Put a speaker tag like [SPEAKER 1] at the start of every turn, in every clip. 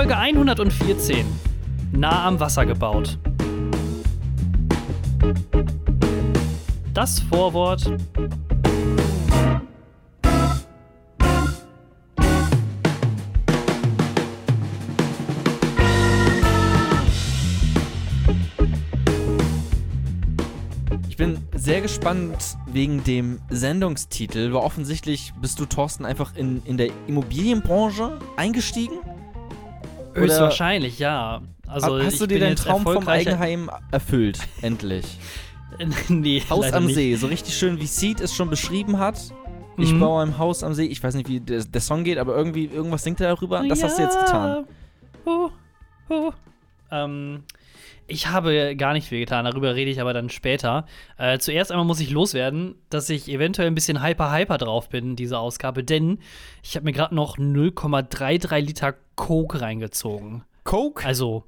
[SPEAKER 1] Folge 114. Nah am Wasser gebaut. Das Vorwort.
[SPEAKER 2] Ich bin sehr gespannt wegen dem Sendungstitel, weil offensichtlich bist du, Thorsten, einfach in, in der Immobilienbranche eingestiegen?
[SPEAKER 1] Höchstwahrscheinlich, ja. Also,
[SPEAKER 2] hast du dir deinen Traum vom Eigenheim erfüllt? Endlich.
[SPEAKER 1] nee,
[SPEAKER 2] Haus am
[SPEAKER 1] nicht.
[SPEAKER 2] See, so richtig schön, wie Seed es schon beschrieben hat. Ich
[SPEAKER 1] Mhm.
[SPEAKER 2] baue ein Haus am See. Ich weiß nicht, wie der, der Song geht, aber irgendwie irgendwas singt er darüber. Das hast du jetzt getan.
[SPEAKER 1] Oh, oh. Ähm, ich habe gar nicht viel getan, darüber rede ich aber dann später. Äh, zuerst einmal muss ich loswerden, dass ich eventuell ein bisschen hyper hyper drauf bin, diese Ausgabe, denn ich habe mir gerade noch 0,33 Liter Coke reingezogen.
[SPEAKER 2] Coke?
[SPEAKER 1] Also,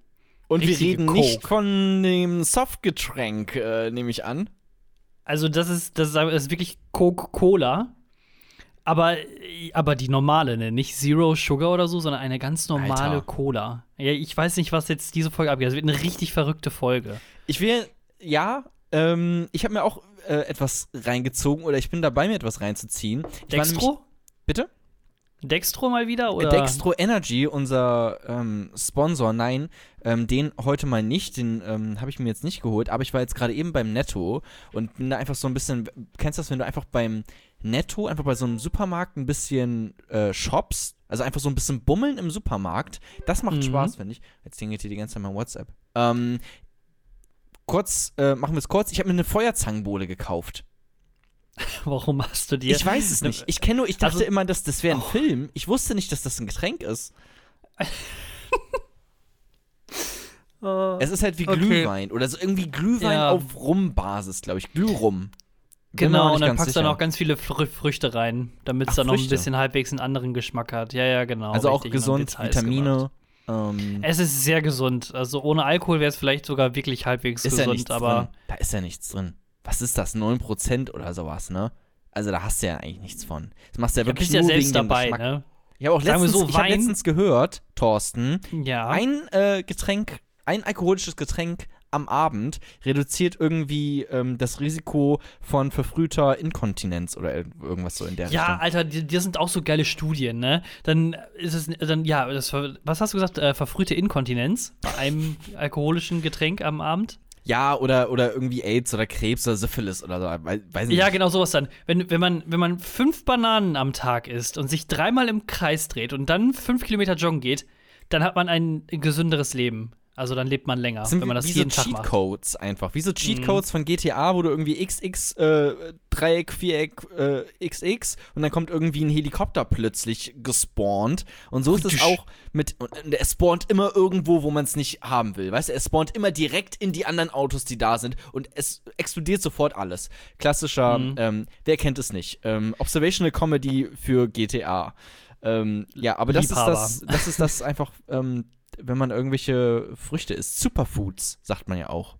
[SPEAKER 2] Und wir reden
[SPEAKER 1] Coke.
[SPEAKER 2] nicht von dem Softgetränk, äh, nehme ich an.
[SPEAKER 1] also das ist, das ist, das ist wirklich Coca-Cola. Aber, aber die normale, ne? Nicht Zero Sugar oder so, sondern eine ganz normale
[SPEAKER 2] Alter.
[SPEAKER 1] Cola. Ja, ich weiß nicht, was jetzt diese Folge abgeht. Es wird eine richtig verrückte Folge.
[SPEAKER 2] Ich will, ja, ähm, ich habe mir auch äh, etwas reingezogen oder ich bin dabei, mir etwas reinzuziehen. Ich war nämlich-
[SPEAKER 1] Dextro?
[SPEAKER 2] Bitte?
[SPEAKER 1] Dextro mal wieder? Oder?
[SPEAKER 2] Dextro Energy, unser ähm, Sponsor, nein, ähm, den heute mal nicht, den ähm, habe ich mir jetzt nicht geholt, aber ich war jetzt gerade eben beim Netto und bin da einfach so ein bisschen, kennst du das, wenn du einfach beim Netto, einfach bei so einem Supermarkt ein bisschen äh, shops, also einfach so ein bisschen bummeln im Supermarkt, das macht
[SPEAKER 1] Mhm.
[SPEAKER 2] Spaß, finde ich. Jetzt klingelt hier die ganze Zeit mein WhatsApp. Ähm, kurz, äh, machen wir es kurz, ich habe mir eine Feuerzangenbowle gekauft.
[SPEAKER 1] Warum hast du dir.
[SPEAKER 2] Ich weiß es nicht. Ich kenne nur, ich dachte
[SPEAKER 1] Also-
[SPEAKER 2] immer, dass das wäre ein
[SPEAKER 1] Oh.
[SPEAKER 2] Film. Ich wusste nicht, dass das ein Getränk ist.
[SPEAKER 1] Oh.
[SPEAKER 2] Es ist halt wie
[SPEAKER 1] Okay.
[SPEAKER 2] Glühwein oder so irgendwie Glühwein
[SPEAKER 1] Ja.
[SPEAKER 2] auf Rum-Basis, glaube ich. Glührum.
[SPEAKER 1] Genau, und dann packst du dann
[SPEAKER 2] sicher.
[SPEAKER 1] auch ganz viele Frü Früchte rein, damit es dann noch ein bisschen halbwegs einen anderen Geschmack hat. Ja, ja, genau.
[SPEAKER 2] Also auch
[SPEAKER 1] richtig, dann
[SPEAKER 2] gesund. Vitamine. Ähm,
[SPEAKER 1] Es ist sehr gesund. Also ohne Alkohol wäre es vielleicht sogar wirklich halbwegs
[SPEAKER 2] ja
[SPEAKER 1] gesund,
[SPEAKER 2] nichts
[SPEAKER 1] aber
[SPEAKER 2] drin. Da ist ja nichts drin. Was ist das? 9% oder sowas, ne? Also da hast du ja eigentlich nichts von. Das machst du ja
[SPEAKER 1] du
[SPEAKER 2] wirklich
[SPEAKER 1] bist ja
[SPEAKER 2] nur
[SPEAKER 1] selbst
[SPEAKER 2] wegen
[SPEAKER 1] dabei,
[SPEAKER 2] Geschmack.
[SPEAKER 1] ne?
[SPEAKER 2] Ich habe auch letztens,
[SPEAKER 1] so,
[SPEAKER 2] ich hab letztens gehört, Thorsten,
[SPEAKER 1] Ja.
[SPEAKER 2] ein äh, Getränk, ein alkoholisches Getränk am Abend reduziert irgendwie ähm, das Risiko von verfrühter Inkontinenz oder ir- irgendwas so in der
[SPEAKER 1] Ja,
[SPEAKER 2] Richtung.
[SPEAKER 1] Alter, die, die sind auch so geile Studien, ne? Dann ist es, dann, ja, das, was hast du gesagt? Äh, verfrühte Inkontinenz bei einem alkoholischen Getränk am Abend?
[SPEAKER 2] Ja, oder, oder irgendwie AIDS oder Krebs oder Syphilis oder so. Weiß, nicht.
[SPEAKER 1] Ja, genau sowas dann. Wenn, wenn, man, wenn man fünf Bananen am Tag isst und sich dreimal im Kreis dreht und dann fünf Kilometer joggen geht, dann hat man ein gesünderes Leben. Also dann lebt man länger,
[SPEAKER 2] sind
[SPEAKER 1] wenn man das
[SPEAKER 2] wie
[SPEAKER 1] jeden
[SPEAKER 2] so
[SPEAKER 1] Tag macht. Mhm.
[SPEAKER 2] Cheatcodes einfach. Wie so Cheatcodes von GTA, wo du irgendwie XX, äh, Dreieck, Viereck, äh, XX und dann kommt irgendwie ein Helikopter plötzlich gespawnt. Und so ist es auch mit. Und er spawnt immer irgendwo, wo man es nicht haben will. Weißt du, er spawnt immer direkt in die anderen Autos, die da sind. Und es explodiert sofort alles. Klassischer,
[SPEAKER 1] Mhm.
[SPEAKER 2] ähm, wer kennt es nicht? Ähm, Observational Comedy für GTA. Ähm, ja, aber das ist das, das ist das einfach, ähm, wenn man irgendwelche Früchte isst. Superfoods, sagt man ja auch.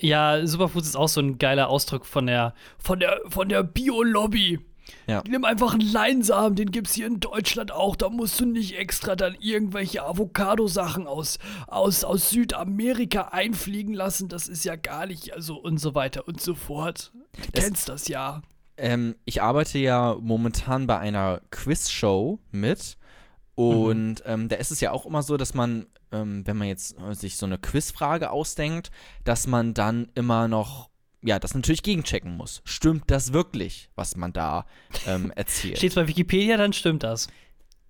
[SPEAKER 1] Ja, Superfoods ist auch so ein geiler Ausdruck von der, von der, von der Bio-Lobby.
[SPEAKER 2] Ja.
[SPEAKER 1] Nimm einfach einen Leinsamen, den gibt's hier in Deutschland auch. Da musst du nicht extra dann irgendwelche Avocado-Sachen aus, aus, aus Südamerika einfliegen lassen. Das ist ja gar nicht, also und so weiter und so fort. Du
[SPEAKER 2] Das-
[SPEAKER 1] kennst das ja.
[SPEAKER 2] Ähm, ich arbeite ja momentan bei einer Quizshow mit. Und ähm, da ist es ja auch immer so, dass man, ähm, wenn man jetzt äh, sich so eine Quizfrage ausdenkt, dass man dann immer noch, ja, das natürlich gegenchecken muss. Stimmt das wirklich, was man da ähm, erzählt?
[SPEAKER 1] Steht's bei Wikipedia, dann stimmt das.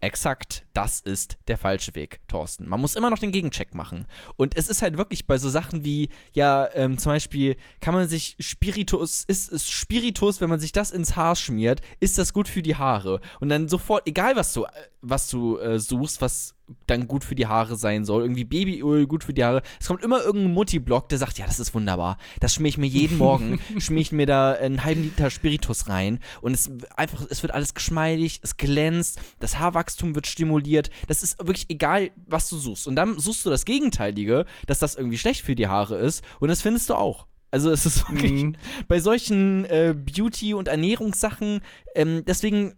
[SPEAKER 2] Exakt, das ist der falsche Weg, Thorsten. Man muss immer noch den Gegencheck machen. Und es ist halt wirklich bei so Sachen wie, ja, ähm, zum Beispiel, kann man sich Spiritus, ist, ist Spiritus, wenn man sich das ins Haar schmiert, ist das gut für die Haare? Und dann sofort, egal was du, äh, was du äh, suchst, was dann gut für die Haare sein soll, irgendwie Babyöl gut für die Haare, es kommt immer irgendein Mutti-Blog, der sagt, ja, das ist wunderbar. Das schmier ich mir jeden Morgen, schmier ich mir da einen halben Liter Spiritus rein und es einfach, es wird alles geschmeidig, es glänzt, das Haarwachstum wird stimuliert. Das ist wirklich egal, was du suchst. Und dann suchst du das Gegenteilige, dass das irgendwie schlecht für die Haare ist und das findest du auch. Also es ist wirklich
[SPEAKER 1] Mhm.
[SPEAKER 2] bei solchen äh, Beauty- und Ernährungssachen, ähm, deswegen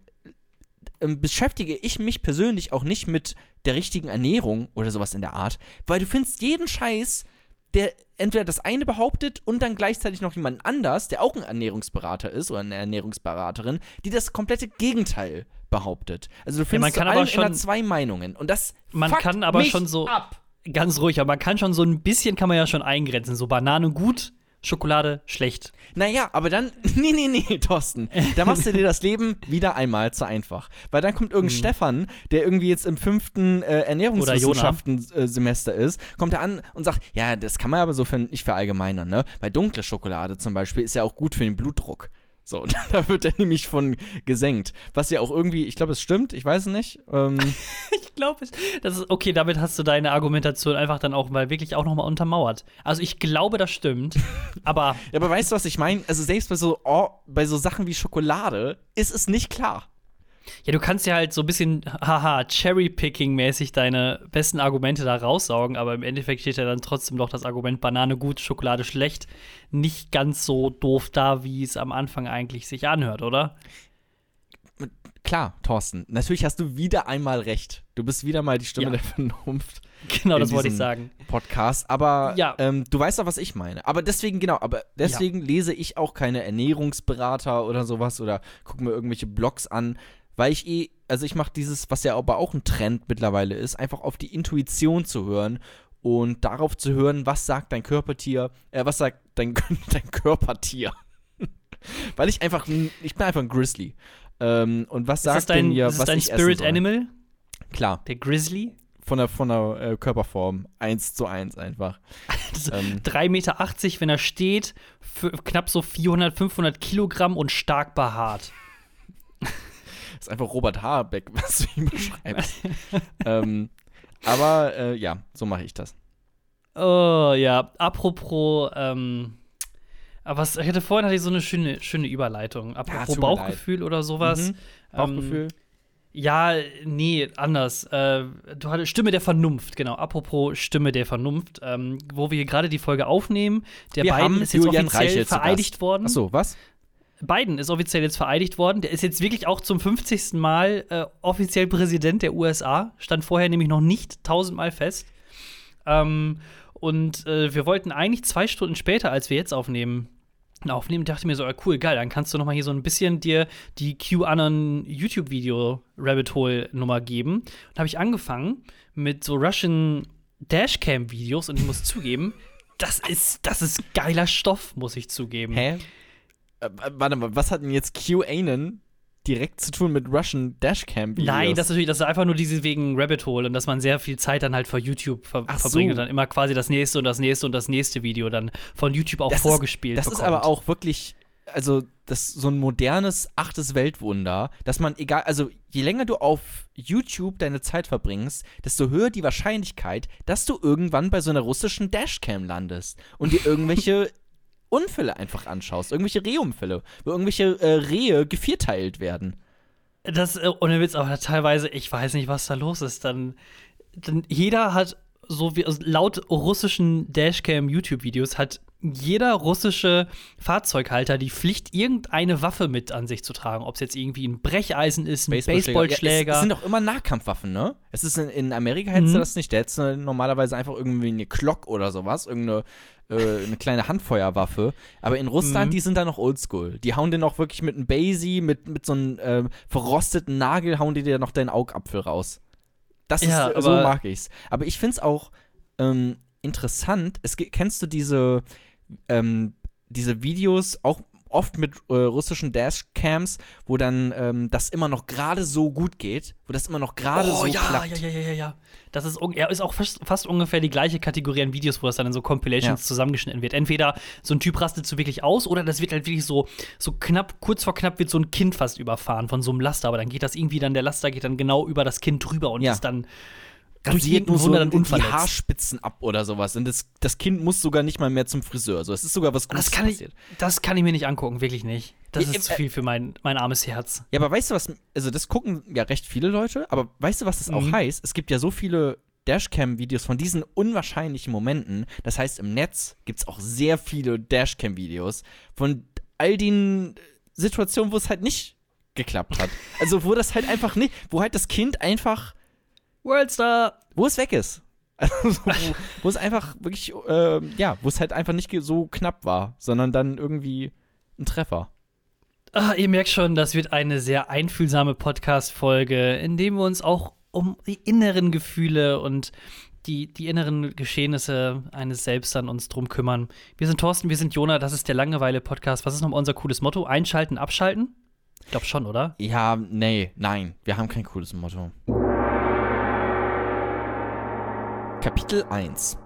[SPEAKER 2] ähm, beschäftige ich mich persönlich auch nicht mit der richtigen Ernährung oder sowas in der Art, weil du findest jeden Scheiß, der entweder das eine behauptet und dann gleichzeitig noch jemand anders, der auch ein Ernährungsberater ist oder eine Ernährungsberaterin, die das komplette Gegenteil behauptet. Also du findest
[SPEAKER 1] man kann schon-
[SPEAKER 2] zwei Meinungen und das
[SPEAKER 1] Man kann aber schon so-
[SPEAKER 2] ab.
[SPEAKER 1] Ganz ruhig, aber man kann schon so ein bisschen, kann man ja schon eingrenzen. So Banane gut, Schokolade schlecht.
[SPEAKER 2] Naja, aber dann, nee, nee, nee, Thorsten, da machst du dir das Leben wieder einmal zu einfach. Weil dann kommt
[SPEAKER 1] Hm.
[SPEAKER 2] irgendein Stefan, der irgendwie jetzt im fünften äh, Ernährungswissenschaften-Semester ist, kommt er an und sagt, ja, das kann man aber so für, nicht verallgemeinern, ne? Weil dunkle Schokolade zum Beispiel ist ja auch gut für den Blutdruck. So, da wird er nämlich von gesenkt. Was ja auch irgendwie, ich glaube, es stimmt, ich weiß es nicht. Ähm,
[SPEAKER 1] Ich glaube, das ist okay. Damit hast du deine Argumentation einfach dann auch mal wirklich auch noch mal untermauert. Also ich glaube, das stimmt, aber
[SPEAKER 2] ja, aber weißt du, was ich meine? Also selbst bei so, oh, bei so Sachen wie Schokolade ist es nicht klar.
[SPEAKER 1] Ja, du kannst ja halt so ein bisschen, haha, Cherry-Picking-mäßig deine besten Argumente da raussaugen, aber im Endeffekt steht ja dann trotzdem noch das Argument Banane gut, Schokolade schlecht, nicht ganz so doof da, wie es am Anfang eigentlich sich anhört, oder?
[SPEAKER 2] Klar, Thorsten, natürlich hast du wieder einmal recht. Du bist wieder mal die Stimme
[SPEAKER 1] Ja.
[SPEAKER 2] der Vernunft
[SPEAKER 1] Genau,
[SPEAKER 2] In
[SPEAKER 1] das wollte ich sagen.
[SPEAKER 2] Podcast, aber
[SPEAKER 1] Ja.
[SPEAKER 2] ähm, du weißt doch, was ich meine. Aber deswegen, genau, aber deswegen lese ich auch keine Ernährungsberater oder sowas oder gucke mir irgendwelche Blogs an, weil ich eh, also ich mache dieses, was ja aber auch ein Trend mittlerweile ist, einfach auf die Intuition zu hören und darauf zu hören, was sagt dein Körpertier, äh, was sagt dein, dein Körpertier. weil ich einfach, ein- ich bin einfach ein Grizzly. Ähm, und was
[SPEAKER 1] Ist
[SPEAKER 2] sagt
[SPEAKER 1] dein,
[SPEAKER 2] denn mir,
[SPEAKER 1] ist
[SPEAKER 2] was
[SPEAKER 1] dein
[SPEAKER 2] ich
[SPEAKER 1] Spirit? Animal?
[SPEAKER 2] Klar,
[SPEAKER 1] Der Grizzly?
[SPEAKER 2] von der, von der äh, Körperform. Eins zu eins einfach. ähm,
[SPEAKER 1] 3,80 Meter, wenn er steht, knapp so 400, 500 Kilogramm und stark behaart.
[SPEAKER 2] Ist einfach Robert Habeck, was du ihm beschreibst. ähm, aber äh, ja, so mache ich das.
[SPEAKER 1] Oh ja, apropos, ähm, aber was, ich hatte vorhin hatte ich so eine schöne, schöne Überleitung. Apropos
[SPEAKER 2] mir
[SPEAKER 1] Bauchgefühl oder sowas.
[SPEAKER 2] Mhm. Bauchgefühl.
[SPEAKER 1] Ähm, ja, nee, anders. Äh, du hattest Stimme der Vernunft, genau. Apropos Stimme der Vernunft, ähm, wo wir hier gerade die Folge aufnehmen. Der
[SPEAKER 2] Wir haben
[SPEAKER 1] ist jetzt
[SPEAKER 2] Julian
[SPEAKER 1] offiziell
[SPEAKER 2] Reichelt zu
[SPEAKER 1] vereidigt worden.
[SPEAKER 2] Achso, was?
[SPEAKER 1] Biden ist offiziell jetzt vereidigt worden. Der ist jetzt wirklich auch zum 50. Mal äh, offiziell Präsident der USA. Stand vorher nämlich noch nicht tausendmal fest. Ähm, und äh, wir wollten eigentlich zwei Stunden später, als wir jetzt aufnehmen, aufnehmen, dachte mir so, ah, cool, geil, dann kannst du noch mal hier so ein bisschen dir die QAnon YouTube-Video Rabbit Hole Nummer geben. Und habe ich angefangen mit so Russian Dashcam-Videos und ich muss zugeben, das ist, das ist geiler Stoff, muss ich zugeben.
[SPEAKER 2] Hä? Äh, warte mal, was hat denn jetzt QAnon direkt zu tun mit Russian Dashcam-Videos?
[SPEAKER 1] Nein, das ist natürlich, das ist einfach nur diese wegen Rabbit Hole und dass man sehr viel Zeit dann halt vor YouTube ver
[SPEAKER 2] Ach so.
[SPEAKER 1] verbringt und dann immer quasi das nächste und das nächste und das nächste Video dann von YouTube auch
[SPEAKER 2] Das ist-
[SPEAKER 1] vorgespielt
[SPEAKER 2] Das ist
[SPEAKER 1] bekommt.
[SPEAKER 2] aber auch wirklich, also das ist so ein modernes achtes Weltwunder, dass man egal, also je länger du auf YouTube deine Zeit verbringst, desto höher die Wahrscheinlichkeit, dass du irgendwann bei so einer russischen Dashcam landest und dir irgendwelche Unfälle einfach anschaust, irgendwelche Rehunfälle, wo irgendwelche äh, Rehe gevierteilt werden.
[SPEAKER 1] Das, äh, ohne Witz, aber teilweise, ich weiß nicht, was da los ist. Dann, dann jeder hat, so wie also laut russischen Dashcam-YouTube-Videos, hat jeder russische Fahrzeughalter die Pflicht, irgendeine Waffe mit an sich zu tragen. Ob es jetzt irgendwie ein Brecheisen ist, ein Baseballschläger.
[SPEAKER 2] Ja, es, es sind doch immer Nahkampfwaffen, ne? Es ist in, in Amerika hättest du
[SPEAKER 1] Mhm.
[SPEAKER 2] das nicht. Da hättest du normalerweise einfach irgendwie eine Glock oder sowas, irgendeine äh, eine kleine Handfeuerwaffe. Aber in Russland,
[SPEAKER 1] Mhm.
[SPEAKER 2] die sind da noch oldschool. Die hauen dir noch wirklich mit einem Basie, mit, mit so einem äh, verrosteten Nagel, hauen die dir noch deinen Augapfel raus. Das
[SPEAKER 1] Ja,
[SPEAKER 2] ist, so mag ich's. Aber ich find's auch ähm, interessant. Es, kennst du diese, ähm, diese Videos, auch oft mit äh, russischen Dashcams, wo dann ähm, das immer noch gerade so gut geht, wo das immer noch gerade
[SPEAKER 1] oh
[SPEAKER 2] so
[SPEAKER 1] ja,
[SPEAKER 2] klappt.
[SPEAKER 1] ja, ja, ja, ja, ja. Das ist, ja, ist auch fast, fast ungefähr die gleiche Kategorie an Videos, wo das dann in so Compilations
[SPEAKER 2] Ja.
[SPEAKER 1] zusammengeschnitten wird. Entweder so ein Typ rastet so wirklich aus oder das wird halt wirklich so, so knapp, kurz vor knapp wird so ein Kind fast überfahren von so einem Laster, aber dann geht das irgendwie dann, der Laster geht dann genau über das Kind drüber und
[SPEAKER 2] Ja.
[SPEAKER 1] ist dann durch
[SPEAKER 2] nur so
[SPEAKER 1] dann
[SPEAKER 2] die
[SPEAKER 1] unverletzt.
[SPEAKER 2] Haarspitzen ab oder sowas. Und das, das Kind muss sogar nicht mal mehr zum Friseur. So, es ist sogar was Gutes
[SPEAKER 1] Das kann, ich,
[SPEAKER 2] passiert.
[SPEAKER 1] das kann ich mir nicht angucken, wirklich nicht. Das
[SPEAKER 2] Ja,
[SPEAKER 1] ist
[SPEAKER 2] äh,
[SPEAKER 1] zu viel für mein, mein armes Herz.
[SPEAKER 2] Ja, aber weißt du was, also das gucken ja recht viele Leute, aber weißt du, was das auch
[SPEAKER 1] Mhm.
[SPEAKER 2] heißt? Es gibt ja so viele Dashcam-Videos von diesen unwahrscheinlichen Momenten. Das heißt, im Netz gibt es auch sehr viele Dashcam-Videos von all den Situationen, wo es halt nicht geklappt hat. Also, wo das halt einfach nicht, wo halt das Kind einfach,
[SPEAKER 1] Worldstar!
[SPEAKER 2] wo es weg ist. Also, wo, wo es einfach wirklich, äh, ja, wo es halt einfach nicht so knapp war, sondern dann irgendwie ein Treffer.
[SPEAKER 1] Ah, ihr merkt schon, das wird eine sehr einfühlsame Podcast-Folge, in dem wir uns auch um die inneren Gefühle und die, die inneren Geschehnisse eines Selbst an uns drum kümmern. Wir sind Thorsten, wir sind Jona, das ist der Langeweile-Podcast. Was ist nochmal unser cooles Motto? Einschalten, abschalten? Ich glaube schon, oder?
[SPEAKER 2] Ja, nee, nein, wir haben kein cooles Motto. Kapitel 1.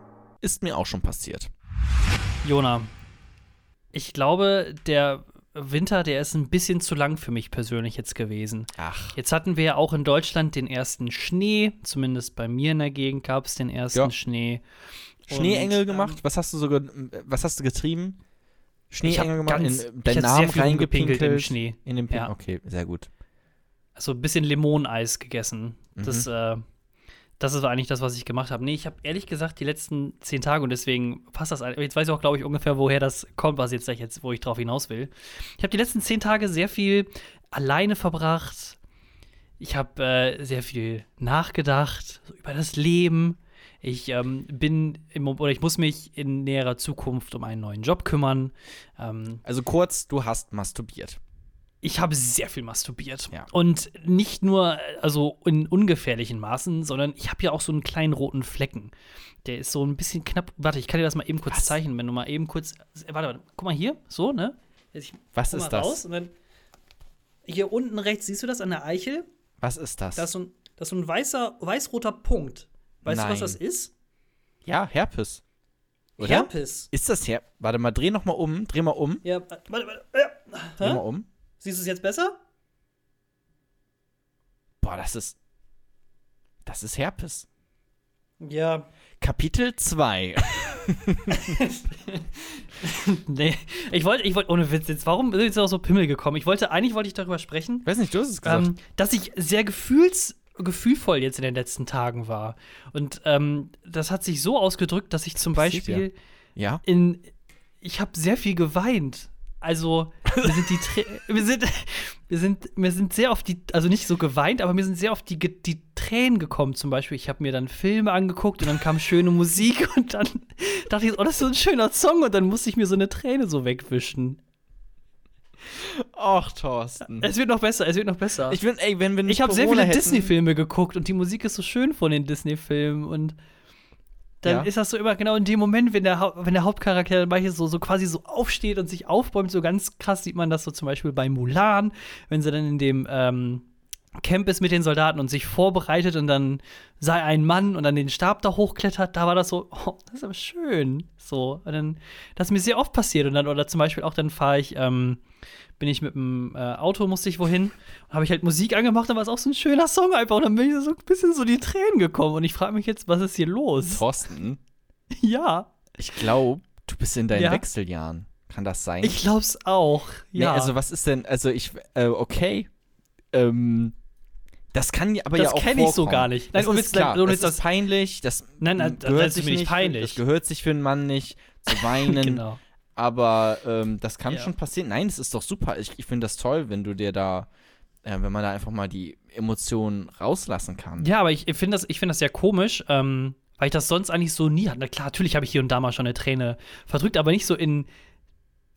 [SPEAKER 2] Ist mir auch schon passiert.
[SPEAKER 1] Jona, ich glaube, der Winter, der ist ein bisschen zu lang für mich persönlich jetzt gewesen.
[SPEAKER 2] Ach,
[SPEAKER 1] Jetzt hatten wir ja auch in Deutschland den ersten Schnee, zumindest bei mir in der Gegend gab es den ersten
[SPEAKER 2] Ja.
[SPEAKER 1] Schnee.
[SPEAKER 2] Schneeengel
[SPEAKER 1] Und,
[SPEAKER 2] gemacht? Was hast du so, ge was hast du getrieben? Schneeengel gemacht?
[SPEAKER 1] ganz,
[SPEAKER 2] in, deinen Namen reingepinkelt?
[SPEAKER 1] im Schnee.
[SPEAKER 2] In den Pin
[SPEAKER 1] Ja.
[SPEAKER 2] Okay, sehr gut.
[SPEAKER 1] Also ein bisschen Limoneis gegessen. Das,
[SPEAKER 2] Mhm.
[SPEAKER 1] äh, das ist eigentlich das, was ich gemacht habe. Nee, ich habe ehrlich gesagt die letzten zehn Tage und deswegen passt das. Jetzt weiß ich auch, glaube ich, ungefähr, woher das kommt, was jetzt, jetzt wo ich drauf hinaus will. Ich habe die letzten zehn Tage sehr viel alleine verbracht. Ich habe äh, sehr viel nachgedacht über das Leben. Ich ähm, bin im, oder ich muss mich in näherer Zukunft um einen neuen Job kümmern. Ähm,
[SPEAKER 2] Also kurz, du hast masturbiert.
[SPEAKER 1] Ich habe sehr viel masturbiert.
[SPEAKER 2] Ja.
[SPEAKER 1] Und nicht nur, also in ungefährlichen Maßen, sondern ich habe ja auch so einen kleinen roten Flecken. Der ist so ein bisschen knapp. Warte, ich kann dir das mal eben kurz
[SPEAKER 2] Was?
[SPEAKER 1] zeichnen, wenn du mal eben kurz. Warte, warte. Guck mal hier, so, ne? Ich
[SPEAKER 2] Was ist das?
[SPEAKER 1] Hier unten rechts, siehst du das an der Eichel?
[SPEAKER 2] Was ist das?
[SPEAKER 1] Da ist so ein, das ist so ein weißer, weiß-roter Punkt. Weißt du, was
[SPEAKER 2] Nein.
[SPEAKER 1] das ist?
[SPEAKER 2] ja, Herpes. Oder?
[SPEAKER 1] Herpes.
[SPEAKER 2] Ist das Her Warte mal, dreh noch mal um. Dreh mal um.
[SPEAKER 1] Ja, warte, warte. Ja.
[SPEAKER 2] Dreh mal um.
[SPEAKER 1] Siehst du es jetzt besser?
[SPEAKER 2] Boah, das ist. Das ist Herpes.
[SPEAKER 1] Ja.
[SPEAKER 2] Kapitel 2.
[SPEAKER 1] Nee, ich wollte, ich wollte, ohne Witz jetzt, warum ist jetzt auch so Pimmel gekommen? Ich wollte, eigentlich wollte ich darüber sprechen,
[SPEAKER 2] Weiß nicht, du hast es gesagt.
[SPEAKER 1] ähm, dass ich sehr gefühls, gefühlvoll jetzt in den letzten Tagen war. Und ähm, das hat sich so ausgedrückt, dass ich zum Beispiel
[SPEAKER 2] ja.
[SPEAKER 1] in, ich habe sehr viel geweint. Also, mir sind die, Trä- wir sind, wir sind, mir sind sehr oft die, also nicht so geweint, aber mir sind sehr oft die, die Tränen gekommen. Zum Beispiel, ich habe mir dann Filme angeguckt und dann kam schöne Musik und dann dachte ich, oh, das ist so ein schöner Song und dann musste ich mir so eine Träne so wegwischen.
[SPEAKER 2] Ach, Thorsten.
[SPEAKER 1] Es wird noch besser, es wird noch besser.
[SPEAKER 2] Ich bin, ey, wenn wir nicht
[SPEAKER 1] ich habe sehr viele Disney-Filme geguckt und die Musik ist so schön von den Disney-Filmen und dann
[SPEAKER 2] Ja.
[SPEAKER 1] ist das so immer genau in dem Moment, wenn der, wenn der Hauptcharakter manchmal so, so quasi so aufsteht und sich aufbäumt, so ganz krass sieht man das so zum Beispiel bei Mulan, wenn sie dann in dem ähm, Camp ist mit den Soldaten und sich vorbereitet und dann sei ein Mann und dann den Stab da hochklettert, da war das so, oh, das ist aber schön. So, und dann, das ist mir sehr oft passiert und dann, oder zum Beispiel auch dann fahre ich, ähm, bin ich mit dem äh, Auto, musste ich wohin, und habe ich halt Musik angemacht, dann war es auch so ein schöner Song einfach und dann bin ich so ein bisschen so die Tränen gekommen und ich frage mich jetzt, was ist hier los?
[SPEAKER 2] Thorsten,
[SPEAKER 1] ja,
[SPEAKER 2] ich glaube, du bist in deinen
[SPEAKER 1] Ja.
[SPEAKER 2] Wechseljahren. Kann das sein?
[SPEAKER 1] ich glaub's auch. Ja,
[SPEAKER 2] Nee, also was ist denn, also ich, äh, okay, ähm, das kann ja aber
[SPEAKER 1] Das
[SPEAKER 2] ja auch
[SPEAKER 1] kenn ich so gar nicht. Nein,
[SPEAKER 2] das
[SPEAKER 1] ohne
[SPEAKER 2] ist klar, das ist peinlich, das
[SPEAKER 1] Nein, nein, das
[SPEAKER 2] gehört
[SPEAKER 1] ist
[SPEAKER 2] sich
[SPEAKER 1] nicht, peinlich.
[SPEAKER 2] das gehört sich für einen Mann nicht, zu weinen,
[SPEAKER 1] genau.
[SPEAKER 2] Aber ähm, das kann
[SPEAKER 1] Ja.
[SPEAKER 2] schon passieren. Nein, das ist doch super, ich, ich finde das toll, wenn du dir da, äh, wenn man da einfach mal die Emotionen rauslassen kann.
[SPEAKER 1] Ja, aber ich finde das, ich find das sehr komisch, ähm, weil ich das sonst eigentlich so nie hatte. Na klar, natürlich habe ich hier und da mal schon eine Träne verdrückt, aber nicht so in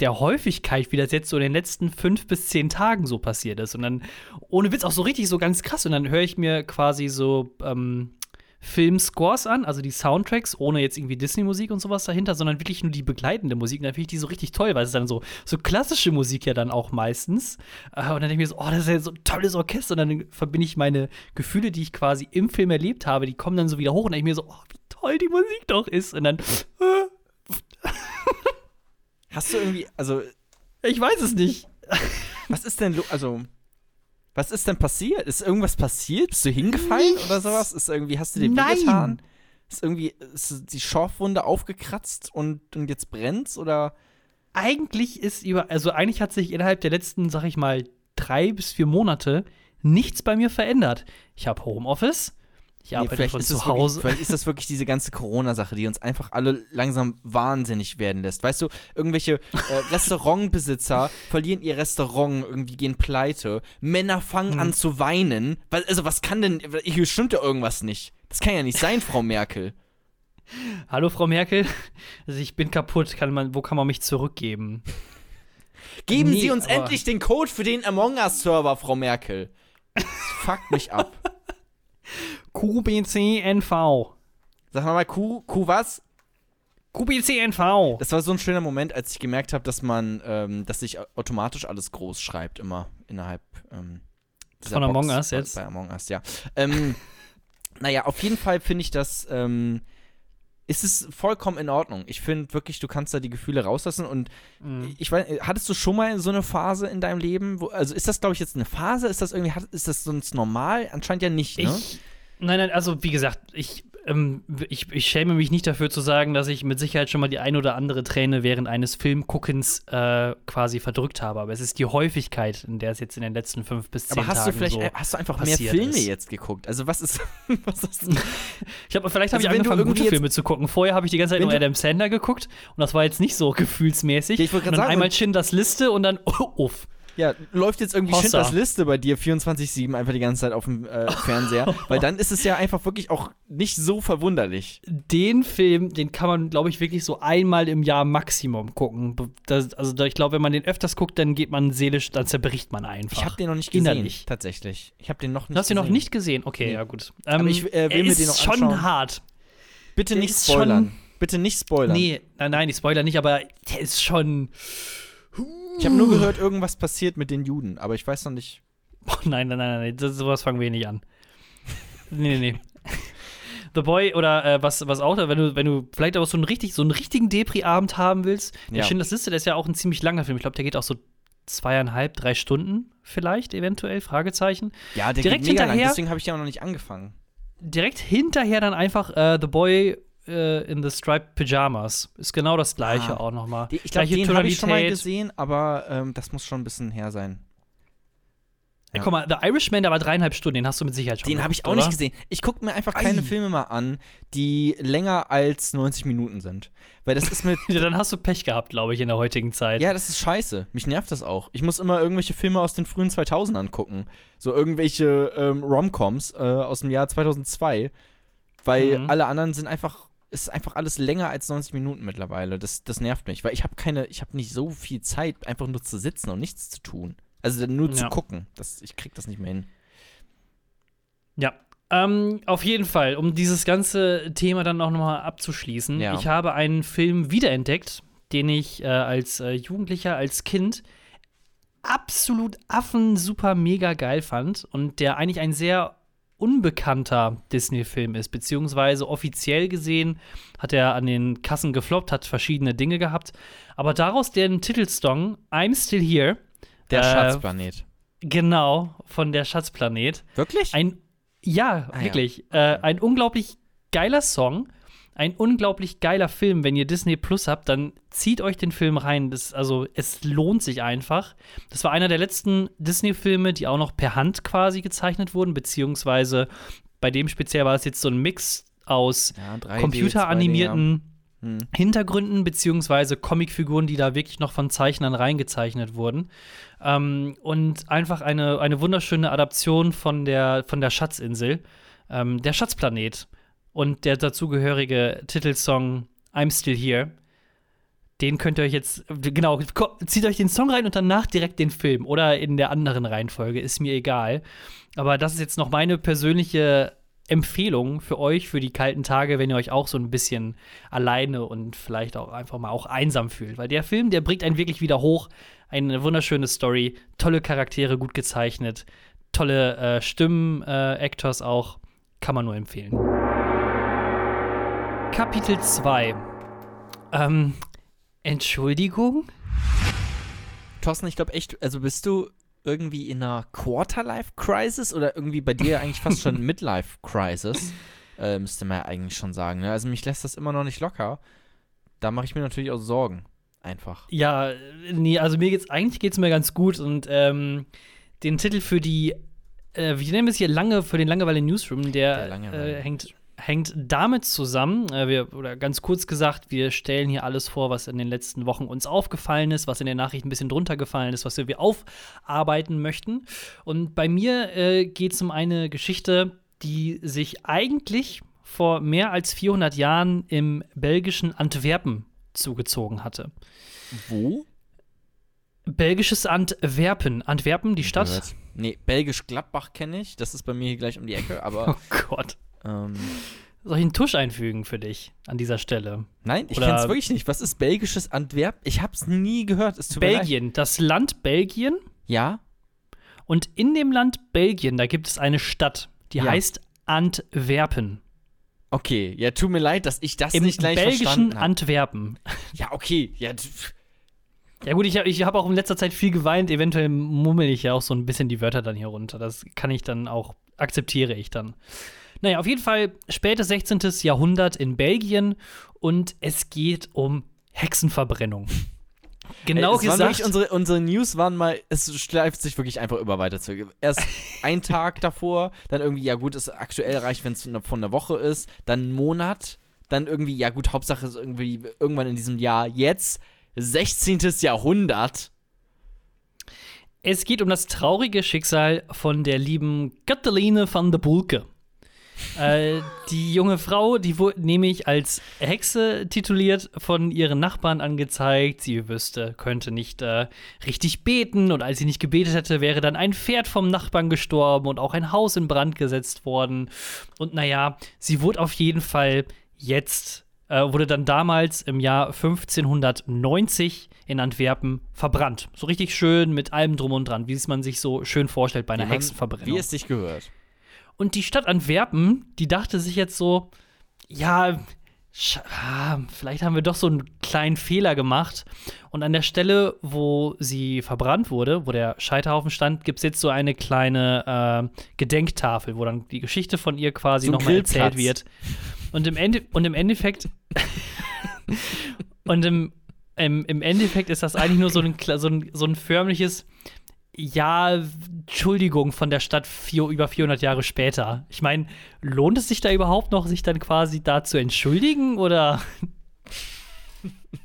[SPEAKER 1] der Häufigkeit, wie das jetzt so in den letzten fünf bis zehn Tagen so passiert ist. Und dann, ohne Witz, auch so richtig so ganz krass. Und dann höre ich mir quasi so ähm, Filmscores an, also die Soundtracks, ohne jetzt irgendwie Disney-Musik und sowas dahinter, sondern wirklich nur die begleitende Musik. Und dann finde ich die so richtig toll, weil es ist dann so, so klassische Musik ja dann auch meistens. Äh, und dann denke ich mir so, oh, das ist ja so ein tolles Orchester. Und dann verbinde ich meine Gefühle, die ich quasi im Film erlebt habe, die kommen dann so wieder hoch. Und dann denke ich mir so, oh, wie toll die Musik doch ist. Und dann, äh,
[SPEAKER 2] Hast du irgendwie, also,
[SPEAKER 1] ich weiß es nicht.
[SPEAKER 2] was ist denn, also, was ist denn passiert? Ist irgendwas passiert? Bist du hingefallen
[SPEAKER 1] Nichts.
[SPEAKER 2] oder sowas? Ist irgendwie, hast du dir
[SPEAKER 1] Nein.
[SPEAKER 2] wehgetan? Ist irgendwie, ist die Schorfwunde aufgekratzt und, und jetzt brennt's oder?
[SPEAKER 1] eigentlich ist über, also eigentlich hat sich innerhalb der letzten, sag ich mal, drei bis vier Monate nichts bei mir verändert. Ich habe Homeoffice, Ich arbeite
[SPEAKER 2] vielleicht
[SPEAKER 1] von
[SPEAKER 2] ist
[SPEAKER 1] zu
[SPEAKER 2] das
[SPEAKER 1] Hause.
[SPEAKER 2] Wirklich, vielleicht ist das wirklich diese ganze Corona-Sache, die uns einfach alle langsam wahnsinnig werden lässt. Weißt du, irgendwelche äh, Restaurantbesitzer verlieren ihr Restaurant, irgendwie gehen pleite. Männer fangen
[SPEAKER 1] Hm.
[SPEAKER 2] an zu weinen. Also, was kann denn. Hier stimmt ja irgendwas nicht. Das kann ja nicht sein, Frau Merkel.
[SPEAKER 1] Hallo, Frau Merkel. Also ich bin kaputt. Kann man, wo kann man mich zurückgeben?
[SPEAKER 2] Geben
[SPEAKER 1] Nee,
[SPEAKER 2] Sie uns endlich den Code für den Among Us-Server, Frau Merkel. Das fuckt mich ab.
[SPEAKER 1] QBCNV.
[SPEAKER 2] Sag mal, Q, Q was?
[SPEAKER 1] QBCNV.
[SPEAKER 2] Das war so ein schöner Moment, als ich gemerkt habe, dass man, ähm, dass sich automatisch alles groß schreibt, immer innerhalb ähm,
[SPEAKER 1] Von Among
[SPEAKER 2] Box,
[SPEAKER 1] Us
[SPEAKER 2] bei-
[SPEAKER 1] jetzt?
[SPEAKER 2] Bei Among Us, ja. ähm, naja, auf jeden Fall finde ich das, ähm, ist es vollkommen in Ordnung. Ich finde wirklich, du kannst da die Gefühle rauslassen und
[SPEAKER 1] Mhm.
[SPEAKER 2] ich weiß, hattest du schon mal so eine Phase in deinem Leben? Wo, also ist das, glaube ich, jetzt eine Phase? Ist das irgendwie, ist das sonst normal? Anscheinend ja nicht, ne?
[SPEAKER 1] Ich, nein, nein, also wie gesagt, ich, ähm, ich, ich schäme mich nicht dafür zu sagen, dass ich mit Sicherheit schon mal die ein oder andere Träne während eines Filmguckens äh, quasi verdrückt habe. Aber es ist die Häufigkeit, in der es jetzt in den letzten fünf bis zehn
[SPEAKER 2] Aber hast
[SPEAKER 1] Tagen
[SPEAKER 2] du vielleicht,
[SPEAKER 1] so
[SPEAKER 2] äh, hast du einfach mehr Filme
[SPEAKER 1] ist.
[SPEAKER 2] jetzt geguckt? Also was ist, was ist
[SPEAKER 1] Ich hab, vielleicht habe
[SPEAKER 2] Also
[SPEAKER 1] ich
[SPEAKER 2] wenn du
[SPEAKER 1] angefangen, gute Filme zu gucken. Vorher habe ich die ganze Zeit nur Adam Sandler geguckt und das war jetzt nicht so gefühlsmäßig.
[SPEAKER 2] Ja, ich wollte
[SPEAKER 1] dann
[SPEAKER 2] sagen,
[SPEAKER 1] einmal Schindlers Liste und dann uff.
[SPEAKER 2] Ja, läuft jetzt irgendwie
[SPEAKER 1] Hossa.
[SPEAKER 2] Schindlers Liste bei dir 24-7 einfach die ganze Zeit auf dem äh, Fernseher? Weil dann ist es ja einfach wirklich auch nicht so verwunderlich.
[SPEAKER 1] Den Film, den kann man, glaube ich, wirklich so einmal im Jahr Maximum gucken. Das, also ich glaube, wenn man den öfters guckt, dann geht man seelisch, dann zerbricht man einfach.
[SPEAKER 2] Ich habe den noch nicht gesehen,
[SPEAKER 1] Innerlich.
[SPEAKER 2] tatsächlich. Ich habe den noch nicht
[SPEAKER 1] Du hast den
[SPEAKER 2] gesehen.
[SPEAKER 1] noch nicht gesehen? Okay,
[SPEAKER 2] Nee.
[SPEAKER 1] ja gut.
[SPEAKER 2] Aber
[SPEAKER 1] Ähm,
[SPEAKER 2] ich, äh, will mir
[SPEAKER 1] ist
[SPEAKER 2] den noch
[SPEAKER 1] schon
[SPEAKER 2] anschauen.
[SPEAKER 1] hart.
[SPEAKER 2] Bitte
[SPEAKER 1] der
[SPEAKER 2] nicht spoilern. Bitte nicht spoilern.
[SPEAKER 1] Nee, nein, nein, ich spoiler nicht, aber der ist schon.
[SPEAKER 2] Ich habe nur gehört, irgendwas passiert mit den Juden, aber ich weiß noch nicht.
[SPEAKER 1] Oh, nein, nein, nein, nein, das, sowas fangen wir nicht an. Nee, nee, nee. The Boy oder äh, was, was auch, wenn du, wenn du vielleicht aber so einen, richtig, so einen richtigen Depri-Abend haben willst, der
[SPEAKER 2] Ja.
[SPEAKER 1] Schindlers Liste, der ist ja auch ein ziemlich langer Film. Ich glaube, der geht auch so zweieinhalb, drei Stunden vielleicht, eventuell, Fragezeichen.
[SPEAKER 2] Ja, der
[SPEAKER 1] Direkt
[SPEAKER 2] geht mega lang,
[SPEAKER 1] hinterher-
[SPEAKER 2] deswegen habe ich ja noch nicht angefangen.
[SPEAKER 1] Direkt hinterher dann einfach äh, The Boy äh, in the Striped Pyjamas. Ist genau das gleiche
[SPEAKER 2] Ah.
[SPEAKER 1] auch nochmal.
[SPEAKER 2] Ich glaube, den habe ich schon mal gesehen, aber ähm, das muss schon ein bisschen her sein.
[SPEAKER 1] Ja. Guck mal, The Irishman, der war dreieinhalb Stunden, den hast du mit Sicherheit schon
[SPEAKER 2] Den habe ich auch
[SPEAKER 1] geguckt,
[SPEAKER 2] nicht gesehen. Ich gucke mir einfach
[SPEAKER 1] Ei.
[SPEAKER 2] keine Filme mal an, die länger als 90 Minuten sind. Weil das ist mit.
[SPEAKER 1] Ja, dann hast du Pech gehabt, glaube ich, in der heutigen Zeit.
[SPEAKER 2] ja, das ist scheiße. Mich nervt das auch. Ich muss immer irgendwelche Filme aus den frühen 2000ern gucken. So irgendwelche ähm, Romcoms äh, aus dem Jahr 2002. Weil
[SPEAKER 1] Mhm.
[SPEAKER 2] alle anderen sind einfach. Es ist einfach alles länger als 90 Minuten mittlerweile. Das, das nervt mich, weil ich habe keine, ich habe nicht so viel Zeit, einfach nur zu sitzen und nichts zu tun. Also nur zu
[SPEAKER 1] Ja.
[SPEAKER 2] gucken. Das, ich krieg das nicht mehr hin.
[SPEAKER 1] Ja. Ähm, auf jeden Fall, um dieses ganze Thema dann auch nochmal abzuschließen.
[SPEAKER 2] Ja.
[SPEAKER 1] Ich habe einen Film wiederentdeckt, den ich äh, als äh, Jugendlicher, als Kind absolut affen super mega geil fand und der eigentlich ein sehr unbekannter Disney-Film ist, beziehungsweise offiziell gesehen hat er an den Kassen gefloppt, hat verschiedene Dinge gehabt, aber daraus den Titelsong I'm Still Here,
[SPEAKER 2] Der
[SPEAKER 1] äh,
[SPEAKER 2] Schatzplanet.
[SPEAKER 1] genau, von der Schatzplanet,
[SPEAKER 2] Wirklich?
[SPEAKER 1] ein, ja,
[SPEAKER 2] Ah, ja.
[SPEAKER 1] wirklich, Äh, ein unglaublich geiler Song, ein unglaublich geiler Film. Wenn ihr Disney Plus habt, dann zieht euch den Film rein. Das, also, es lohnt sich einfach. Das war einer der letzten Disney-Filme, die auch noch per Hand quasi gezeichnet wurden, beziehungsweise bei dem speziell war es jetzt so ein Mix aus
[SPEAKER 2] ja, 3D,
[SPEAKER 1] computeranimierten
[SPEAKER 2] 2D, ja. Hm.
[SPEAKER 1] Hintergründen beziehungsweise Comicfiguren, die da wirklich noch von Zeichnern reingezeichnet wurden. Ähm, und einfach eine, eine wunderschöne Adaption von der, von der Schatzinsel, ähm, der Schatzplanet. Und der dazugehörige Titelsong I'm Still Here. Den könnt ihr euch jetzt, genau, zieht euch den Song rein und danach direkt den Film oder in der anderen Reihenfolge, ist mir egal. Aber das ist jetzt noch meine persönliche Empfehlung für euch für die kalten Tage, wenn ihr euch auch so ein bisschen alleine und vielleicht auch einfach mal auch einsam fühlt. Weil der Film, der bringt einen wirklich wieder hoch. Eine wunderschöne Story, tolle Charaktere, gut gezeichnet, tolle äh, Stimmen, äh, Actors auch. Kann man nur empfehlen. Kapitel 2. Ähm, Entschuldigung?
[SPEAKER 2] Thorsten, ich glaube echt, also bist du irgendwie in einer Quarter-Life-Crisis oder irgendwie bei dir eigentlich fast schon Midlife-Crisis? Äh, müsste man ja eigentlich schon sagen. Ne? Also mich lässt das immer noch nicht locker. Da mache ich mir natürlich auch Sorgen. Einfach.
[SPEAKER 1] Ja, nee, also mir geht's, eigentlich geht's mir ganz gut und ähm, den Titel für die äh, wir nennen es hier lange für den Langeweile Newsroom, der,
[SPEAKER 2] Der Langeweile
[SPEAKER 1] äh, hängt, hängt damit zusammen, äh, wir, oder ganz kurz gesagt, wir stellen hier alles vor, was in den letzten Wochen uns aufgefallen ist, was in den Nachrichten ein bisschen drunter gefallen ist, was wir aufarbeiten möchten. Und bei mir äh, geht es um eine Geschichte, die sich eigentlich vor mehr als 400 Jahren im belgischen Antwerpen zugezogen hatte.
[SPEAKER 2] Wo?
[SPEAKER 1] Belgisches Antwerpen. Antwerpen, die Stadt.
[SPEAKER 2] Nee, Belgisch Gladbach kenne ich. Das ist bei mir hier gleich um die Ecke, aber
[SPEAKER 1] Oh Gott.
[SPEAKER 2] Ähm,
[SPEAKER 1] Soll ich einen Tusch einfügen für dich an dieser Stelle?
[SPEAKER 2] nein, ich kenne es wirklich nicht. Was ist belgisches Antwerp? Ich habe es nie gehört. Es.
[SPEAKER 1] Belgien, das Land Belgien.
[SPEAKER 2] Ja?
[SPEAKER 1] Und in dem Land Belgien, da gibt es eine Stadt, die
[SPEAKER 2] Ja.
[SPEAKER 1] heißt Antwerpen.
[SPEAKER 2] Okay, ja, tut mir leid, dass ich das
[SPEAKER 1] Im
[SPEAKER 2] nicht gleich
[SPEAKER 1] belgischen
[SPEAKER 2] verstanden habe.
[SPEAKER 1] Antwerpen.
[SPEAKER 2] Ja, okay, ja,
[SPEAKER 1] Ja gut, ich, hab- ich habe auch in letzter Zeit viel geweint. Eventuell mummel ich ja auch so ein bisschen die Wörter dann hier runter. Das kann ich dann auch, akzeptiere ich dann. Naja, auf jeden Fall spätes 16. Jahrhundert in Belgien und es geht um Hexenverbrennung. Genau
[SPEAKER 2] Ey,
[SPEAKER 1] gesagt.
[SPEAKER 2] unsere, unsere News waren mal, es schleift sich wirklich einfach immer weiter zurück. Erst ein Tag davor, dann irgendwie, ja gut, es aktuell reicht, wenn es von, einer Woche ist, dann einen Monat, dann irgendwie, ja gut, Hauptsache ist irgendwie irgendwann in diesem Jahr, jetzt 16. Jahrhundert.
[SPEAKER 1] Es geht um das traurige Schicksal von der lieben Kathaline van der Bulke. Äh, die junge Frau, die wurde nämlich als Hexe tituliert, von ihren Nachbarn angezeigt. Sie wüsste, könnte nicht äh, richtig beten und als sie nicht gebetet hätte, wäre dann ein Pferd vom Nachbarn gestorben und auch ein Haus in Brand gesetzt worden. Und naja, sie wurde auf jeden Fall jetzt, äh, wurde dann damals im Jahr 1590 in Antwerpen verbrannt. So richtig schön mit allem drum und dran, wie es man sich so schön vorstellt bei einer Hexenverbrennung.
[SPEAKER 2] Wie es sich gehört.
[SPEAKER 1] Und die Stadt Antwerpen, die dachte sich jetzt so, ja, ah, vielleicht haben wir doch so einen kleinen Fehler gemacht. Und an der Stelle, wo sie verbrannt wurde, wo der Scheiterhaufen stand, gibt es jetzt so eine kleine äh, Gedenktafel, wo dann die Geschichte von ihr quasi
[SPEAKER 2] So
[SPEAKER 1] nochmal erzählt wird. Und im, Ende, und im Endeffekt und im, im, im Endeffekt ist das eigentlich nur so ein, so ein, so ein förmliches ja, Entschuldigung von der Stadt vier, über 400 Jahre später. Ich meine, lohnt es sich da überhaupt noch, sich dann quasi da zu entschuldigen oder?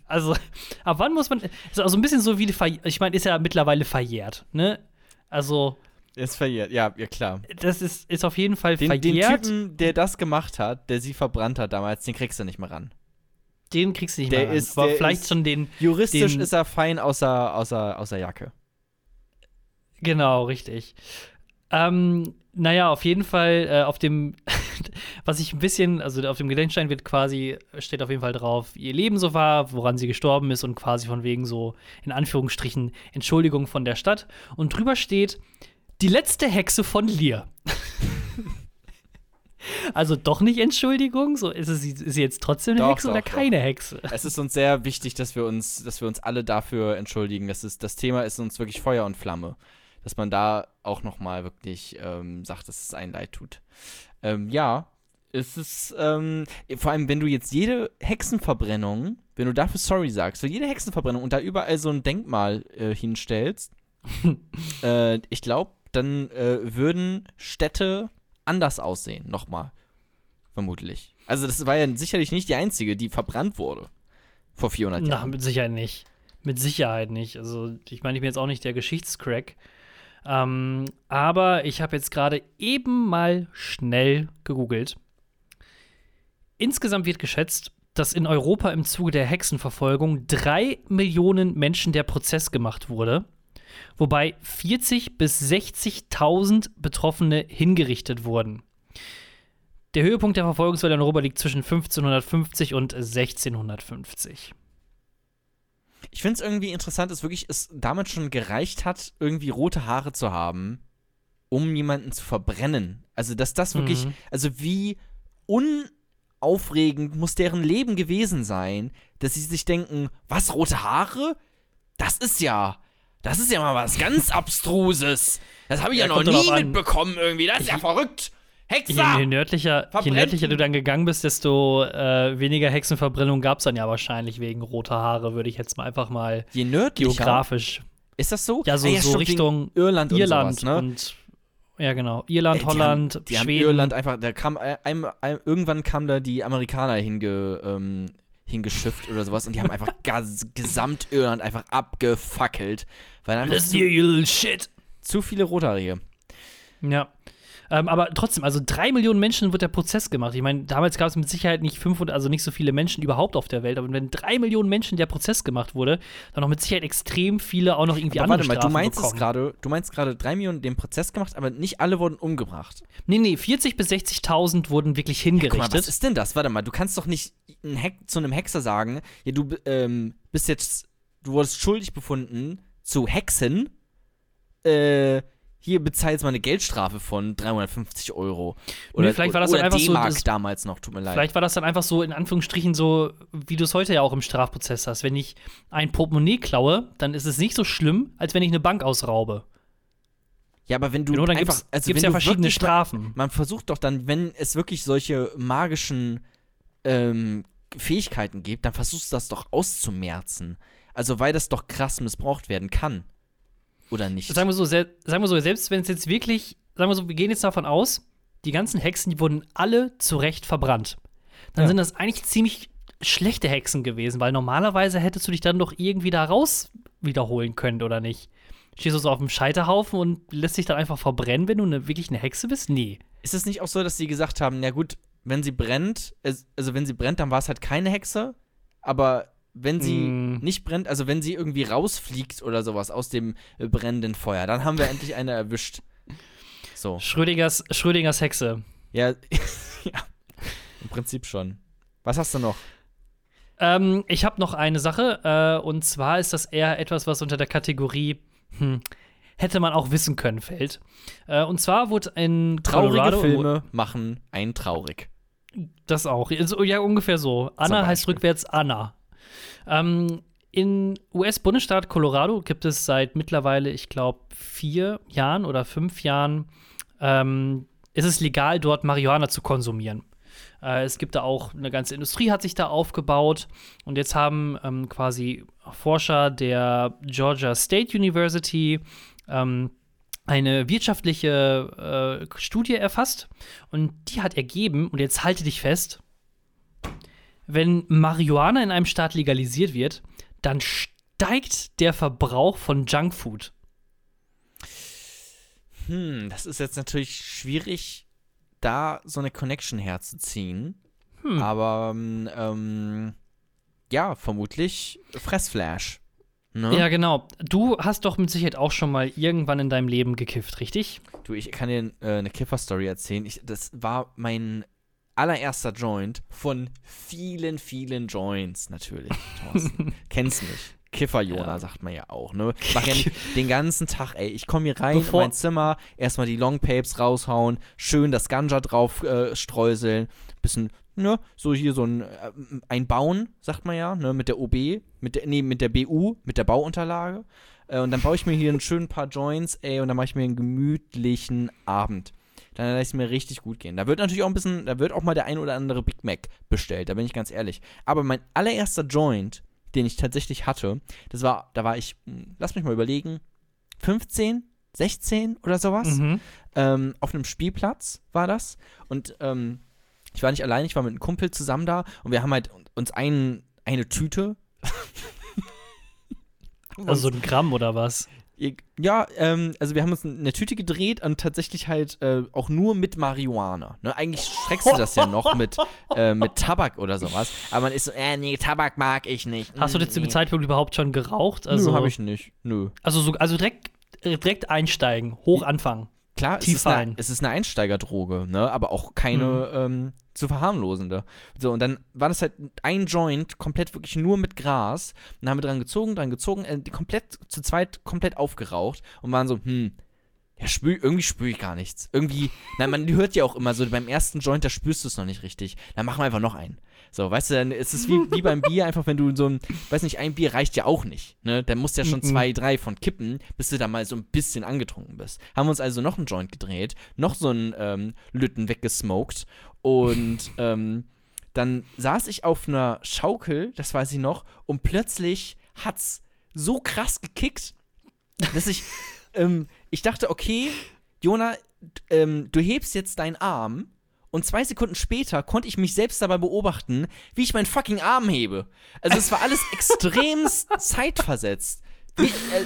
[SPEAKER 1] Also, ab wann muss man. Ist also ein bisschen so wie Ich meine, ist ja mittlerweile verjährt, ne? Also,
[SPEAKER 2] Ist verjährt, ja, ja klar.
[SPEAKER 1] das ist, ist auf jeden Fall
[SPEAKER 2] Den, den
[SPEAKER 1] verjährt.
[SPEAKER 2] Typen, der das gemacht hat, der sie verbrannt hat damals, den kriegst du nicht mehr ran.
[SPEAKER 1] den kriegst du nicht
[SPEAKER 2] Der
[SPEAKER 1] mehr ran.
[SPEAKER 2] ist-
[SPEAKER 1] Aber
[SPEAKER 2] der
[SPEAKER 1] vielleicht
[SPEAKER 2] ist-
[SPEAKER 1] schon den.
[SPEAKER 2] Juristisch
[SPEAKER 1] Den-
[SPEAKER 2] ist er fein außer, außer, außer Jacke.
[SPEAKER 1] Genau, richtig. Ähm, naja, auf jeden Fall äh, auf dem, was ich ein bisschen, also auf dem Gedenkstein wird quasi, steht auf jeden Fall drauf, ihr Leben so war, woran sie gestorben ist und quasi von wegen so, in Anführungsstrichen, Entschuldigung von der Stadt. Und drüber steht, die letzte Hexe von Lear. also doch nicht Entschuldigung, so ist, es, ist sie jetzt trotzdem eine
[SPEAKER 2] Doch,
[SPEAKER 1] Hexe
[SPEAKER 2] doch,
[SPEAKER 1] oder
[SPEAKER 2] doch.
[SPEAKER 1] keine Hexe?
[SPEAKER 2] Es ist uns sehr wichtig, dass wir uns, dass wir uns alle dafür entschuldigen. Das, ist, das Thema ist uns wirklich Feuer und Flamme. Dass man da auch noch mal wirklich ähm, sagt, dass es einen leid tut. Ähm, ja, es ist, ähm, vor allem, wenn du jetzt jede Hexenverbrennung, wenn du dafür sorry sagst, für jede Hexenverbrennung und da überall so ein Denkmal äh, hinstellst, äh, ich glaube, dann äh, würden Städte anders aussehen, nochmal. Vermutlich. Also das war ja sicherlich nicht die einzige, die verbrannt wurde. Vor 400
[SPEAKER 1] Na,
[SPEAKER 2] Jahren.
[SPEAKER 1] mit Sicherheit nicht. Mit Sicherheit nicht. Also, ich meine, ich bin jetzt auch nicht der Geschichtscrack. Ähm, aber ich habe jetzt gerade eben mal schnell gegoogelt. Insgesamt wird geschätzt, dass in Europa im Zuge der Hexenverfolgung drei Millionen Menschen der Prozess gemacht wurde, wobei 40 bis 60.000 Betroffene hingerichtet wurden. Der Höhepunkt der Verfolgungswelle in Europa liegt zwischen 1550 und 1650.
[SPEAKER 2] Ich finde es irgendwie interessant, dass wirklich es damals schon gereicht hat, irgendwie rote Haare zu haben, um jemanden zu verbrennen. Also, dass das wirklich,
[SPEAKER 1] Mhm.
[SPEAKER 2] also wie unaufregend muss deren Leben gewesen sein, dass sie sich denken, was, rote Haare? Das ist ja, das ist ja mal was ganz Abstruses. Das habe ich ja,
[SPEAKER 1] Ja,
[SPEAKER 2] noch nie mitbekommen irgendwie. Das ist ja verrückt.
[SPEAKER 1] Je,
[SPEAKER 2] Hexer!
[SPEAKER 1] je, nördlicher, je nördlicher du dann gegangen bist, desto äh, weniger Hexenverbrennung gab es dann ja wahrscheinlich wegen roter Haare, würde ich jetzt mal einfach mal
[SPEAKER 2] Je nördlicher.
[SPEAKER 1] geografisch.
[SPEAKER 2] Ist das so?
[SPEAKER 1] Ja, so,
[SPEAKER 2] Ah
[SPEAKER 1] so
[SPEAKER 2] stimmt, wegen
[SPEAKER 1] Richtung
[SPEAKER 2] Irland und
[SPEAKER 1] Irland
[SPEAKER 2] sowas, ne?
[SPEAKER 1] und, Ja, genau. Irland,
[SPEAKER 2] Ey, die
[SPEAKER 1] Holland,
[SPEAKER 2] haben, die haben
[SPEAKER 1] Schweden.
[SPEAKER 2] Irland einfach, da kam ein, ein, ein, irgendwann kamen da die Amerikaner hinge, ähm, hingeschifft oder sowas und die haben einfach gas, Gesamt-Irland einfach abgefackelt, weil einfach
[SPEAKER 1] Das
[SPEAKER 2] zu,
[SPEAKER 1] shit.
[SPEAKER 2] zu viele Rothaarige.
[SPEAKER 1] Ja. Ähm, aber trotzdem, also drei Millionen Menschen wird der Prozess gemacht. Ich meine, damals gab es mit Sicherheit nicht 500, also nicht so viele Menschen überhaupt auf der Welt. Aber wenn drei Millionen Menschen der Prozess gemacht wurde, dann noch mit Sicherheit extrem viele auch noch irgendwie
[SPEAKER 2] Aber
[SPEAKER 1] andere
[SPEAKER 2] warte mal, du meinst
[SPEAKER 1] bekommen.
[SPEAKER 2] gerade, du meinst gerade drei Millionen den Prozess gemacht, aber nicht alle wurden umgebracht.
[SPEAKER 1] Nee, nee, 40 bis 60.000 wurden wirklich
[SPEAKER 2] Guck mal,
[SPEAKER 1] hingerichtet.
[SPEAKER 2] was ist denn das? Warte mal, du kannst doch nicht ein Heck, zu einem Hexer sagen, ja, du ähm, bist jetzt, du wurdest schuldig befunden zu Hexen, äh, hier bezahlst mal eine Geldstrafe von 350 Euro. Oder,
[SPEAKER 1] vielleicht war das
[SPEAKER 2] oder
[SPEAKER 1] dann einfach so,
[SPEAKER 2] damals noch, tut mir leid.
[SPEAKER 1] Vielleicht war das dann einfach so in Anführungsstrichen so, wie du es heute ja auch im Strafprozess hast. Wenn ich ein Portemonnaie klaue, dann ist es nicht so schlimm, als wenn ich eine Bank ausraube.
[SPEAKER 2] ja, aber wenn du
[SPEAKER 1] Genau, dann
[SPEAKER 2] einfach,
[SPEAKER 1] gibt's,
[SPEAKER 2] also
[SPEAKER 1] gibt's ja verschiedene
[SPEAKER 2] wirklich
[SPEAKER 1] Strafen.
[SPEAKER 2] Man versucht doch dann, wenn es wirklich solche magischen ähm, Fähigkeiten gibt, dann versuchst du das doch auszumerzen. Also weil das doch krass missbraucht werden kann. Oder nicht?
[SPEAKER 1] Sagen wir so, sagen wir so selbst wenn es jetzt wirklich, sagen wir so, wir gehen jetzt davon aus, die ganzen Hexen, die wurden alle zu Recht verbrannt. Dann
[SPEAKER 2] Ja.
[SPEAKER 1] sind das eigentlich ziemlich schlechte Hexen gewesen, weil normalerweise hättest du dich dann doch irgendwie da raus wiederholen können, oder nicht? Stehst du so auf dem Scheiterhaufen und lässt dich dann einfach verbrennen, wenn du eine, wirklich eine Hexe bist? Nee.
[SPEAKER 2] Ist es nicht auch so, dass sie gesagt haben, na gut, wenn sie brennt, also wenn sie brennt, dann war es halt keine Hexe, aber wenn sie
[SPEAKER 1] Mm.
[SPEAKER 2] nicht brennt, also wenn sie irgendwie rausfliegt oder sowas aus dem äh, brennenden Feuer, dann haben wir endlich eine erwischt. So.
[SPEAKER 1] Schrödingers, Schrödingers Hexe.
[SPEAKER 2] Ja, ja. Im Prinzip schon. Was hast du noch?
[SPEAKER 1] Ähm, ich habe noch eine Sache, äh, und zwar ist das eher etwas, was unter der Kategorie hm, hätte man auch wissen können fällt. Äh, und zwar wurde in
[SPEAKER 2] Traurige
[SPEAKER 1] Colorado
[SPEAKER 2] Filme machen einen traurig.
[SPEAKER 1] Das auch. So, ja, ungefähr so. Anna heißt rückwärts Anna. Ähm, in US-Bundesstaat Colorado gibt es seit mittlerweile, ich glaube, vier Jahren oder fünf Jahren, ähm, ist es legal, dort Marihuana zu konsumieren. Äh, es gibt da auch eine ganze Industrie, hat sich da aufgebaut. Und jetzt haben ähm, quasi Forscher der Georgia State University ähm, eine wirtschaftliche äh, Studie erfasst und die hat ergeben, und jetzt halte dich fest, wenn Marihuana in einem Staat legalisiert wird, dann steigt der Verbrauch von Junkfood.
[SPEAKER 2] Hm, das ist jetzt natürlich schwierig, da so eine Connection herzuziehen.
[SPEAKER 1] Hm.
[SPEAKER 2] Aber ähm, ja, vermutlich Fressflash. Ne?
[SPEAKER 1] Ja, genau. Du hast doch mit Sicherheit auch schon mal irgendwann in deinem Leben gekifft, richtig?
[SPEAKER 2] Du, ich kann dir äh, eine Kiffer-Story erzählen. Ich, das war mein allererster Joint von vielen, vielen Joints natürlich. Thorsten. Kennst mich. Kiffer-Jona,
[SPEAKER 1] Ja.
[SPEAKER 2] sagt man ja auch, ne? Mach ja nicht den ganzen Tag, ey. Ich komme hier rein
[SPEAKER 1] Bevor-
[SPEAKER 2] in mein Zimmer, erstmal die Longpapes raushauen, schön das Ganja drauf äh, streuseln, bisschen, ne, so hier so ein, äh, ein Bauen, sagt man ja, ne, mit der OB, mit der, nee, mit der BU, mit der Bauunterlage. Äh, und dann baue ich mir hier ein schön paar Joints, ey, und dann mache ich mir einen gemütlichen Abend. Dann ich es mir richtig gut gehen. Da wird natürlich auch ein bisschen, da wird auch mal der ein oder andere Big Mac bestellt, da bin ich ganz ehrlich. Aber mein allererster Joint, den ich tatsächlich hatte, das war, da war ich, hm, lass mich mal überlegen, 15, 16 oder sowas.
[SPEAKER 1] Mhm.
[SPEAKER 2] Ähm, auf einem Spielplatz war das. Und ähm, ich war nicht allein, ich war mit einem Kumpel zusammen da und wir haben halt uns ein, eine Tüte.
[SPEAKER 1] Also so ein Gramm oder was?
[SPEAKER 2] Ja, ähm, also wir haben uns eine Tüte gedreht und tatsächlich halt äh, auch nur mit Marihuana. Ne? Eigentlich schreckst du das ja noch mit, äh, mit Tabak oder sowas. Aber man ist so, äh, nee, Tabak mag ich nicht.
[SPEAKER 1] Hast du
[SPEAKER 2] Mm,
[SPEAKER 1] zu dem. Zeitpunkt überhaupt schon geraucht?
[SPEAKER 2] Also, Nö, hab ich nicht. Nö.
[SPEAKER 1] also, so, also direkt, direkt einsteigen, hoch anfangen.
[SPEAKER 2] Klar, es ist, eine,
[SPEAKER 1] ein.
[SPEAKER 2] es ist eine Einsteigerdroge, ne? aber auch keine ähm, zu verharmlosende. So, und dann war das halt ein Joint, komplett wirklich nur mit Gras. Und dann haben wir dran gezogen, dran gezogen, äh, komplett zu zweit komplett aufgeraucht und waren so, hm, ja, spür, irgendwie spüre ich gar nichts. Irgendwie, na, man hört ja auch immer so, beim ersten Joint, da spürst du es noch nicht richtig. Dann machen wir einfach noch einen. So, weißt du, dann ist es wie, wie beim Bier, einfach wenn du so ein, weiß nicht, ein Bier reicht ja auch nicht. Ne? Da musst du ja schon
[SPEAKER 1] Mhm.
[SPEAKER 2] zwei, drei von kippen, bis du da mal so ein bisschen angetrunken bist. Haben wir uns also noch einen Joint gedreht, noch so einen ähm, Lütten weggesmoked und ähm, dann saß ich auf einer Schaukel, das weiß ich noch, und plötzlich hat's so krass gekickt, dass ich, ähm, ich dachte, okay, Jona, ähm, du hebst jetzt deinen Arm und zwei Sekunden später konnte ich mich selbst dabei beobachten, wie ich meinen fucking Arm hebe. Also es war alles extremst zeitversetzt. Wie, äh,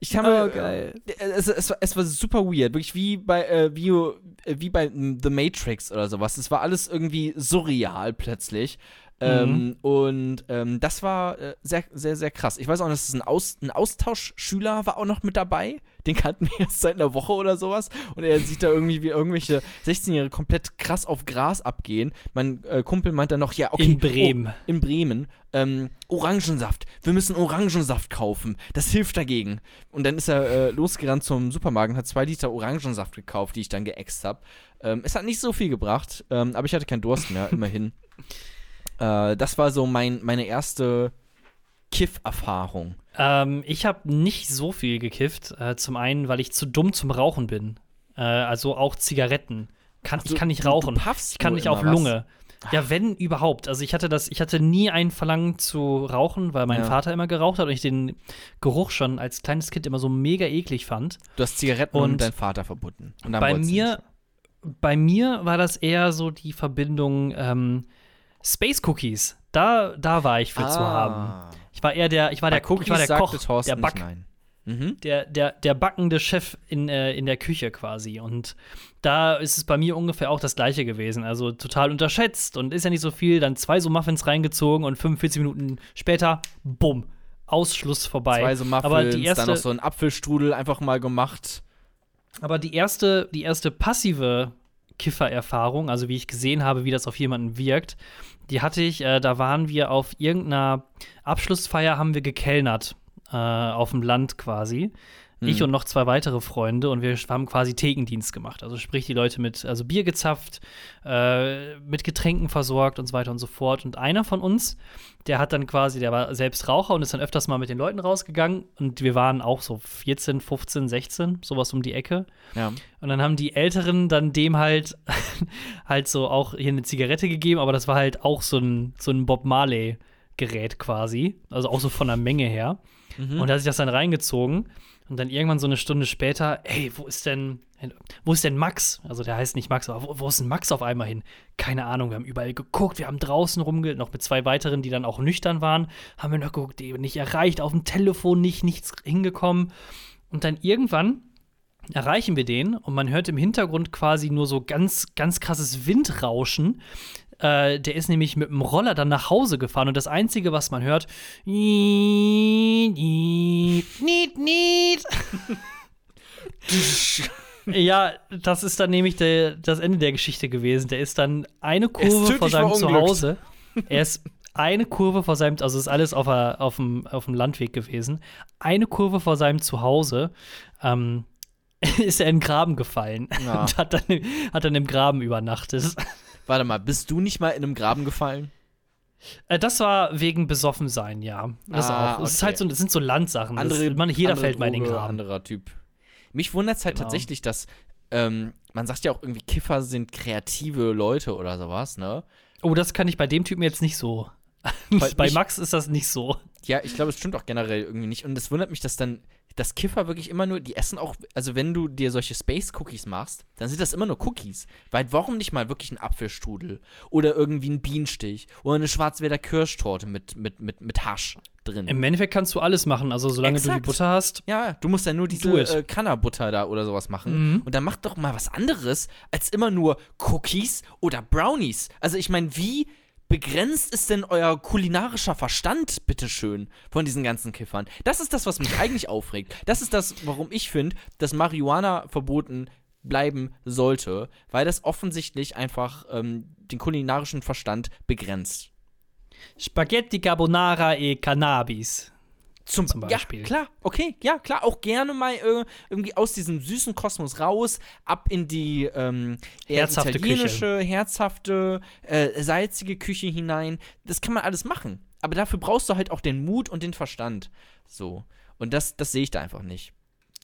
[SPEAKER 2] ich habe,
[SPEAKER 1] Oh, geil.
[SPEAKER 2] äh, Es, es, war, es war super weird, wirklich wie bei, äh, wie, äh, wie bei mm, The Matrix oder sowas. Es war alles irgendwie surreal plötzlich. Ähm, und ähm, das war äh, sehr, sehr, sehr krass. Ich weiß auch, dass es ein, Aus, ein Austauschschüler war auch noch mit dabei. Den kannten wir erst seit einer Woche oder sowas. Und er sieht da irgendwie wie irgendwelche 16-Jährige komplett krass auf Gras abgehen. Mein äh, Kumpel meint dann noch, ja, okay.
[SPEAKER 1] In Bremen.
[SPEAKER 2] Oh, in Bremen. Ähm, Orangensaft. Wir müssen Orangensaft kaufen. Das hilft dagegen. Und dann ist er äh, losgerannt zum Supermarkt und hat zwei Liter Orangensaft gekauft, die ich dann geäxt habe. Ähm, es hat nicht so viel gebracht, ähm, aber ich hatte keinen Durst mehr, immerhin. Äh, das war so mein, meine erste Kiff-Erfahrung.
[SPEAKER 1] Ähm, ich habe nicht so viel gekifft. Äh, zum einen, weil ich zu dumm zum Rauchen bin. Äh, also auch Zigaretten. Kann,
[SPEAKER 2] Also,
[SPEAKER 1] ich kann nicht rauchen.
[SPEAKER 2] Du
[SPEAKER 1] ich kann nicht auf
[SPEAKER 2] was.
[SPEAKER 1] Lunge. Ja, wenn überhaupt. Also ich hatte das, ich hatte nie ein Verlangen zu rauchen, weil mein
[SPEAKER 2] Ja.
[SPEAKER 1] Vater immer geraucht hat und ich den Geruch schon als kleines Kind immer so mega eklig fand.
[SPEAKER 2] Du hast Zigaretten und,
[SPEAKER 1] Und
[SPEAKER 2] deinen Vater verbunden.
[SPEAKER 1] Bei mir, bei mir war das eher so die Verbindung ähm, Space Cookies. Da, da war ich für
[SPEAKER 2] nicht.
[SPEAKER 1] zu haben. Ich war eher der, ich war
[SPEAKER 2] Bei
[SPEAKER 1] der, ich war der Koch,
[SPEAKER 2] Thorsten
[SPEAKER 1] der Back.
[SPEAKER 2] Mhm.
[SPEAKER 1] der, der, der backende Chef in, äh, in der Küche quasi. Und da ist es bei mir ungefähr auch das gleiche gewesen. Also total unterschätzt und ist ja nicht so viel. Dann zwei so Muffins reingezogen und 45 Minuten später, bumm, Ausschluss vorbei.
[SPEAKER 2] Zwei so Muffins,
[SPEAKER 1] aber die erste,
[SPEAKER 2] dann noch so ein Apfelstrudel einfach mal gemacht.
[SPEAKER 1] aber die erste, die erste passive Kiffererfahrung, also wie ich gesehen habe, wie das auf jemanden wirkt, die hatte ich, äh, da waren wir auf irgendeiner Abschlussfeier, haben wir gekellnert, äh, auf dem Land quasi. Ich
[SPEAKER 2] Hm.
[SPEAKER 1] und noch zwei weitere Freunde und wir haben quasi Thekendienst gemacht. Also sprich, die Leute mit also Bier gezapft, äh, mit Getränken versorgt und so weiter und so fort. Und einer von uns, der hat dann quasi, der war selbst Raucher und ist dann öfters mal mit den Leuten rausgegangen. Und wir waren auch so 14, 15, 16, sowas um die Ecke.
[SPEAKER 2] Ja.
[SPEAKER 1] Und dann haben die Älteren dann dem halt halt so auch hier eine Zigarette gegeben, aber das war halt auch so ein, so ein Bob Marley-Gerät quasi. Also auch so von der Menge her.
[SPEAKER 2] Mhm.
[SPEAKER 1] Und da hat sich das dann reingezogen. Und dann irgendwann so eine Stunde später, ey, wo ist denn, wo ist denn Max? Also der heißt nicht Max, aber wo, wo ist denn Max auf einmal hin? Keine Ahnung, wir haben überall geguckt, wir haben draußen rumge, noch mit zwei weiteren, die dann auch nüchtern waren, haben wir noch geguckt, die nicht erreicht, auf dem Telefon nicht, nichts hingekommen. Und dann irgendwann erreichen wir den und man hört im Hintergrund quasi nur so ganz, ganz krasses Windrauschen. Äh, der ist nämlich mit dem Roller dann nach Hause gefahren und das Einzige, was man hört, niet, niet. Ja, das ist dann nämlich der, das Ende der Geschichte gewesen. Der ist dann eine Kurve vor seinem. Zuhause. Er ist eine Kurve vor seinem, also ist alles auf, der, auf, dem, auf dem Landweg gewesen. Eine Kurve vor seinem Zuhause ähm, ist er in den Graben gefallen
[SPEAKER 2] Ja.
[SPEAKER 1] und hat dann, hat dann im Graben übernachtet.
[SPEAKER 2] Warte mal, bist du nicht mal in einem Graben gefallen?
[SPEAKER 1] Äh, das war wegen Besoffensein, ja. Das
[SPEAKER 2] Ah,
[SPEAKER 1] auch. Es ist
[SPEAKER 2] okay.
[SPEAKER 1] halt so, das sind so Landsachen.
[SPEAKER 2] Andere,
[SPEAKER 1] das, man, jeder fällt mal in den
[SPEAKER 2] Droge,
[SPEAKER 1] Graben.
[SPEAKER 2] Anderer Typ. Mich wundert es halt
[SPEAKER 1] Genau.
[SPEAKER 2] tatsächlich, dass ähm, man sagt ja auch irgendwie, Kiffer sind kreative Leute oder sowas, ne?
[SPEAKER 1] Oh, das kann ich bei dem Typen jetzt nicht so. Bei Max ist das nicht so.
[SPEAKER 2] Ja, ich glaube, es stimmt auch generell irgendwie nicht. Und es wundert mich, dass dann das Kiffer wirklich immer nur, die essen auch, also wenn du dir solche Space Cookies machst, dann sind das immer nur Cookies. Weil warum nicht mal wirklich ein Apfelstrudel oder irgendwie ein Bienenstich oder eine Schwarzwälder Kirschtorte mit, mit, mit, mit Hasch drin?
[SPEAKER 1] Im Endeffekt kannst du alles machen. Also, solange du
[SPEAKER 2] Exakt.
[SPEAKER 1] die Butter hast.
[SPEAKER 2] ja, du musst ja nur diese äh, Kannerbutter da oder sowas machen.
[SPEAKER 1] Mhm.
[SPEAKER 2] Und dann mach doch mal was anderes als immer nur Cookies oder Brownies. Also ich meine, wie begrenzt ist denn euer kulinarischer Verstand, bitteschön, von diesen ganzen Kiffern? Das ist das, was mich eigentlich aufregt. Das ist das, warum ich finde, dass Marihuana verboten bleiben sollte, weil das offensichtlich einfach ähm, den kulinarischen Verstand begrenzt.
[SPEAKER 1] Spaghetti Carbonara e Cannabis.
[SPEAKER 2] Zum,
[SPEAKER 1] Zum Beispiel.
[SPEAKER 2] Ja, klar, okay, ja, klar, auch gerne mal äh, irgendwie aus diesem süßen Kosmos raus, ab in die ähm,
[SPEAKER 1] Herzhafte
[SPEAKER 2] italienische, herzhafte, äh, salzige Küche hinein. Das kann man alles machen. Aber dafür brauchst du halt auch den Mut und den Verstand. So. Und das, das sehe ich da einfach nicht.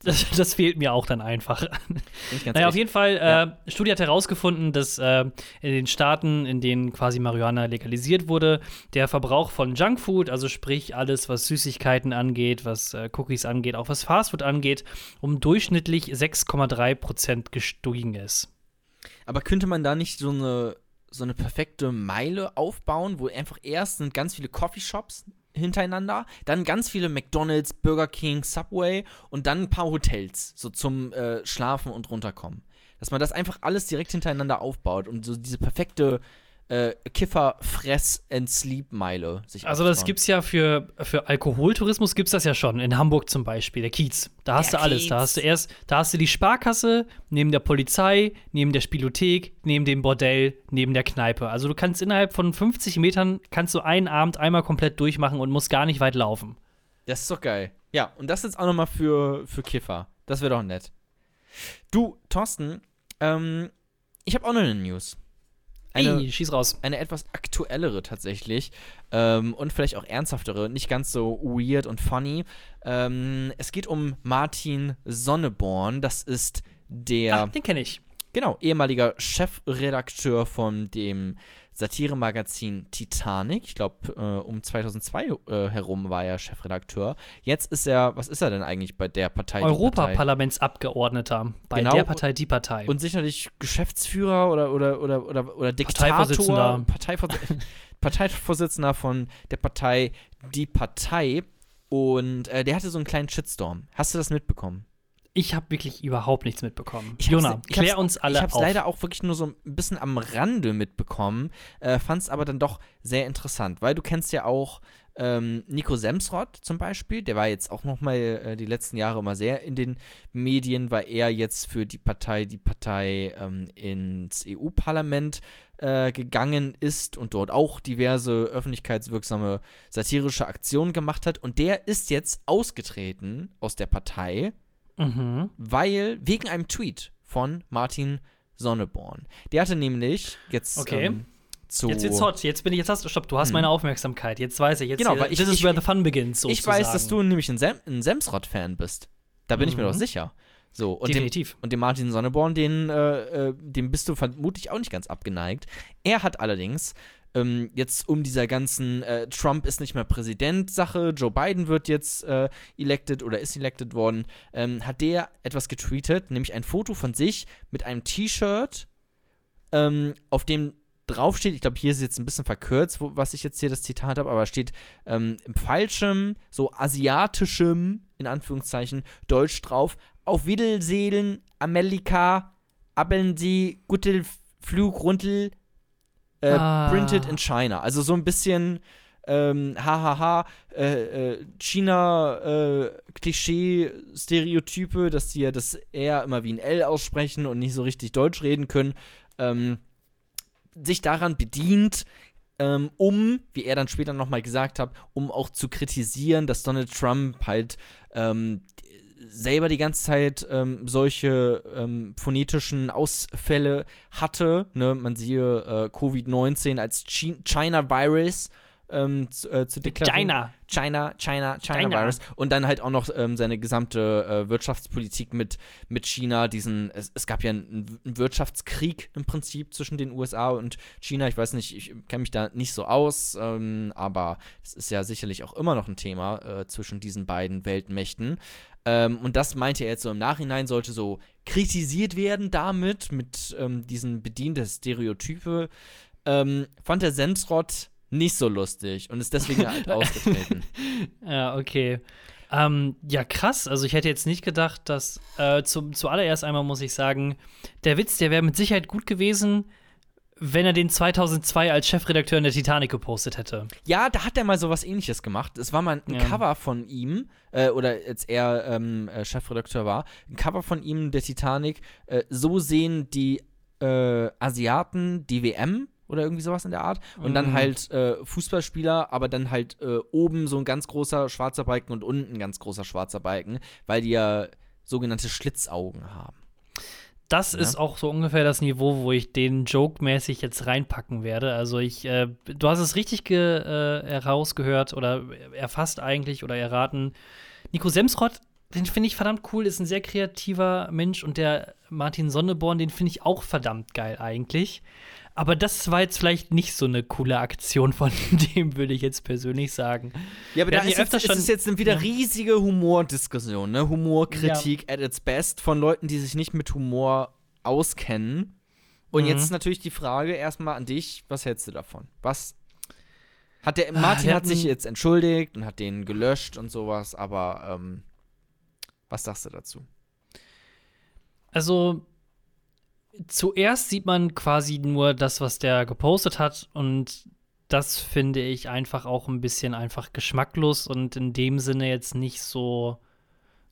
[SPEAKER 1] Das, das, fehlt mir auch dann einfach. Naja, auf jeden Fall, ja. äh, Studie hat herausgefunden, dass äh, in den Staaten, in denen quasi Marihuana legalisiert wurde, der Verbrauch von Junkfood, also sprich alles, was Süßigkeiten angeht, was äh, Cookies angeht, auch was Fastfood angeht, um durchschnittlich 6,3 Prozent gestiegen ist.
[SPEAKER 2] Aber könnte man da nicht so eine, so eine perfekte Meile aufbauen, wo einfach erst sind ganz viele Coffeeshops hintereinander, dann ganz viele McDonald's, Burger King, Subway und dann ein paar Hotels, so zum äh, Schlafen und runterkommen. Dass man das einfach alles direkt hintereinander aufbaut und so diese perfekte äh, Kiffer, Fress and Sleep Meile sich
[SPEAKER 1] Also das gibt's ja für, für Alkoholtourismus gibt's das ja schon. In Hamburg zum Beispiel, der Kiez. Da hast der du alles. Kiez. Da hast du erst, da hast du die Sparkasse, neben der Polizei, neben der Spielothek, neben dem Bordell, neben der Kneipe. Also du kannst innerhalb von 50 Metern kannst du einen Abend einmal komplett durchmachen und musst gar nicht weit laufen.
[SPEAKER 2] Das ist doch geil. Ja, und das jetzt auch nochmal für, für Kiffer. Das wäre doch nett. Du, Thorsten, ähm, ich habe auch noch eine News.
[SPEAKER 1] Eine, Ey, schieß raus.
[SPEAKER 2] Eine etwas aktuellere tatsächlich ähm, und vielleicht auch ernsthaftere, nicht ganz so weird und funny. Ähm, es geht um Martin Sonneborn. Das ist der.
[SPEAKER 1] Ach, den kenne ich.
[SPEAKER 2] Genau, ehemaliger Chefredakteur von dem Satiremagazin Titanic. Ich glaube, äh, um 2002 äh, herum war er Chefredakteur. Jetzt ist er, was ist er denn eigentlich bei der Partei?
[SPEAKER 1] Europaparlamentsabgeordneter bei genau, der Partei, die Partei.
[SPEAKER 2] Und sicherlich Geschäftsführer oder, oder, oder, oder, oder Diktator.
[SPEAKER 1] Parteivorsitzender.
[SPEAKER 2] Parteivors Parteivorsitzender von der Partei Die Partei. Und äh, der hatte so einen kleinen Shitstorm. Hast du das mitbekommen?
[SPEAKER 1] Ich habe wirklich überhaupt nichts mitbekommen. Ich Jona, klär uns alle
[SPEAKER 2] Ich habe es leider auch wirklich nur so ein bisschen am Rande mitbekommen, äh, fand es aber dann doch sehr interessant, weil du kennst ja auch ähm, Nico Semsrott zum Beispiel, der war jetzt auch noch mal äh, die letzten Jahre immer sehr in den Medien, weil er jetzt für die Partei, die Partei ähm, ins EU-Parlament äh, gegangen ist und dort auch diverse öffentlichkeitswirksame satirische Aktionen gemacht hat und der ist jetzt ausgetreten aus der Partei
[SPEAKER 1] Mhm.
[SPEAKER 2] Weil, wegen einem Tweet von Martin Sonneborn. Der hatte nämlich jetzt.
[SPEAKER 1] Okay.
[SPEAKER 2] Ähm,
[SPEAKER 1] zu jetzt wird's hot. Jetzt bin ich, jetzt hast du, stopp, du hast hm. meine Aufmerksamkeit. Jetzt weiß ich. Jetzt,
[SPEAKER 2] genau, weil
[SPEAKER 1] ich,
[SPEAKER 2] this
[SPEAKER 1] is where the fun begins.
[SPEAKER 2] Ich weiß, dass du nämlich ein, Sem ein Semsrott-Fan bist. Da bin mhm. ich mir doch mhm. sicher. So, und
[SPEAKER 1] Definitiv.
[SPEAKER 2] Dem, und dem Martin Sonneborn, den, äh, äh, dem bist du vermutlich auch nicht ganz abgeneigt. Er hat allerdings ähm, jetzt um dieser ganzen äh, Trump ist nicht mehr Präsident-Sache, Joe Biden wird jetzt äh, elected oder ist elected worden, ähm, hat der etwas getweetet, nämlich ein Foto von sich mit einem T-Shirt, ähm, auf dem draufsteht, ich glaube, hier ist jetzt ein bisschen verkürzt, wo, was ich jetzt hier das Zitat habe, aber steht ähm, im falschem, so asiatischem, in Anführungszeichen, Deutsch drauf, auf Wiedersehen, Amerika, abeln Sie, Guttel, Flug, Rundel, äh, ah. Printed in China. Also so ein bisschen ähm, hahaha, äh, äh, China-Klischee-Stereotype, äh, dass die ja das R immer wie ein L aussprechen und nicht so richtig Deutsch reden können, ähm, sich daran bedient, ähm, um, wie er dann später nochmal gesagt hat, um auch zu kritisieren, dass Donald Trump halt ähm, selber die ganze Zeit ähm, solche ähm, phonetischen Ausfälle hatte. Ne? Man siehe äh, Covid-19 als Chi China-Virus ähm, zu, äh, zu deklarieren.
[SPEAKER 1] China.
[SPEAKER 2] China, China, China, China. Virus. Und dann halt auch noch ähm, seine gesamte äh, Wirtschaftspolitik mit, mit China. Diesen, es, es gab ja einen, einen, Wirtschaftskrieg im Prinzip zwischen den USA und China. Ich weiß nicht, ich kenne mich da nicht so aus, ähm, aber es ist ja sicherlich auch immer noch ein Thema äh, zwischen diesen beiden Weltmächten. Ähm, und das meinte er jetzt so im Nachhinein, sollte so kritisiert werden damit, mit ähm, diesen Bedien der Stereotype. Ähm, fand der Sensrott nicht so lustig und ist deswegen halt ausgetreten.
[SPEAKER 1] Ja, okay. Ähm, ja, krass. Also ich hätte jetzt nicht gedacht, dass äh, zum, zuallererst einmal muss ich sagen, der Witz, der wäre mit Sicherheit gut gewesen, wenn er den 2002 als Chefredakteur in der Titanic gepostet hätte.
[SPEAKER 2] Ja, da hat er mal so was ähnliches gemacht. Es war mal ein ja. Cover von ihm, äh, oder als er ähm, äh, Chefredakteur war, ein Cover von ihm der Titanic. Äh, so sehen die äh, Asiaten die WM oder irgendwie sowas in der Art. Und mm. dann mhm. halt äh, Fußballspieler, aber dann halt äh, oben so ein ganz großer schwarzer Balken und unten ein ganz großer schwarzer Balken, weil die ja sogenannte Schlitzaugen haben.
[SPEAKER 1] Das ja. ist auch so ungefähr das Niveau, wo ich den Joke-mäßig jetzt reinpacken werde. Also ich, äh, du hast es richtig äh, herausgehört oder erfasst eigentlich oder erraten. Nico Semsrott den finde ich verdammt cool, ist ein sehr kreativer Mensch und der Martin Sonneborn, den finde ich auch verdammt geil eigentlich. Aber das war jetzt vielleicht nicht so eine coole Aktion von dem, würde ich jetzt persönlich sagen.
[SPEAKER 2] Ja, aber da ist, jetzt, ist es jetzt wieder ja. riesige Humordiskussion, ne? Humorkritik ja. at its best von Leuten, die sich nicht mit Humor auskennen. Und mhm. jetzt natürlich die Frage erstmal an dich, was hältst du davon? Was hat der ah, Martin ah, hat sich jetzt entschuldigt und hat den gelöscht und sowas, aber ähm, was sagst du dazu?
[SPEAKER 1] Also zuerst sieht man quasi nur das, was der gepostet hat und das finde ich einfach auch ein bisschen einfach geschmacklos und in dem Sinne jetzt nicht so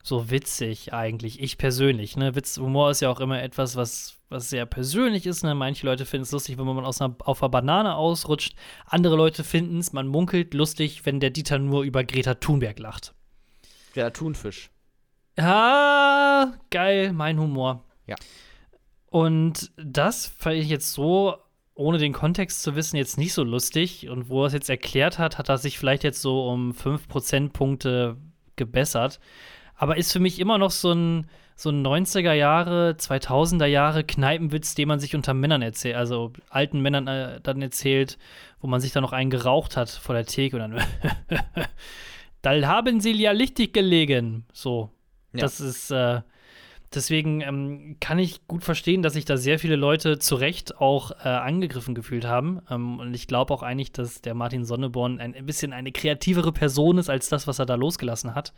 [SPEAKER 1] so witzig eigentlich. Ich persönlich, ne? Witz, Humor ist ja auch immer etwas, was, was sehr persönlich ist. Ne? Manche Leute finden es lustig, wenn man aus einer, auf einer Banane ausrutscht. Andere Leute finden es, man munkelt, lustig, wenn der Dieter nur über Greta Thunberg lacht.
[SPEAKER 2] Greta Thunfisch.
[SPEAKER 1] Ja, geil, mein Humor.
[SPEAKER 2] Ja.
[SPEAKER 1] Und das fand ich jetzt so, ohne den Kontext zu wissen, jetzt nicht so lustig. Und wo er es jetzt erklärt hat, hat er sich vielleicht jetzt so um 5 Prozentpunkte gebessert. Aber ist für mich immer noch so ein, so ein 90er Jahre, 2000er Jahre Kneipenwitz, den man sich unter Männern erzählt, also alten Männern äh, dann erzählt, wo man sich dann noch einen geraucht hat vor der Theke und dann da haben sie ja lichtig gelegen. So. Ja. Das ist, äh, deswegen ähm, kann ich gut verstehen, dass sich da sehr viele Leute zu Recht auch äh, angegriffen gefühlt haben. Ähm, und ich glaube auch eigentlich, dass der Martin Sonneborn ein, bisschen eine kreativere Person ist als das, was er da losgelassen hat.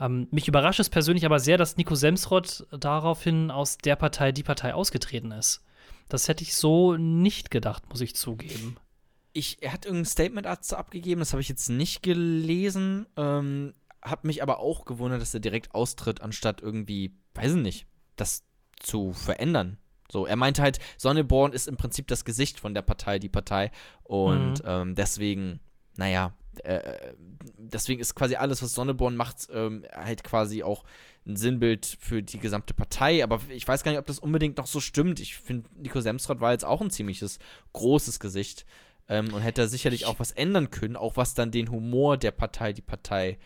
[SPEAKER 1] Ähm, mich überrascht es persönlich aber sehr, dass Nico Semsrott daraufhin aus der Partei die Partei ausgetreten ist. Das hätte ich so nicht gedacht, muss ich zugeben.
[SPEAKER 2] Ich, er hat irgendein Statement dazu abgegeben, das habe ich jetzt nicht gelesen. Ähm, habe mich aber auch gewundert, dass er direkt austritt, anstatt irgendwie, weiß ich nicht, das zu verändern. So, er meinte halt, Sonneborn ist im Prinzip das Gesicht von der Partei, die Partei. Und mhm. ähm, deswegen, naja, äh, deswegen ist quasi alles, was Sonneborn macht, ähm, halt quasi auch ein Sinnbild für die gesamte Partei. Aber ich weiß gar nicht, ob das unbedingt noch so stimmt. Ich finde, Nico Semsrott war jetzt auch ein ziemliches großes Gesicht ähm, und hätte sicherlich auch was ändern können, auch was dann den Humor der Partei, die Partei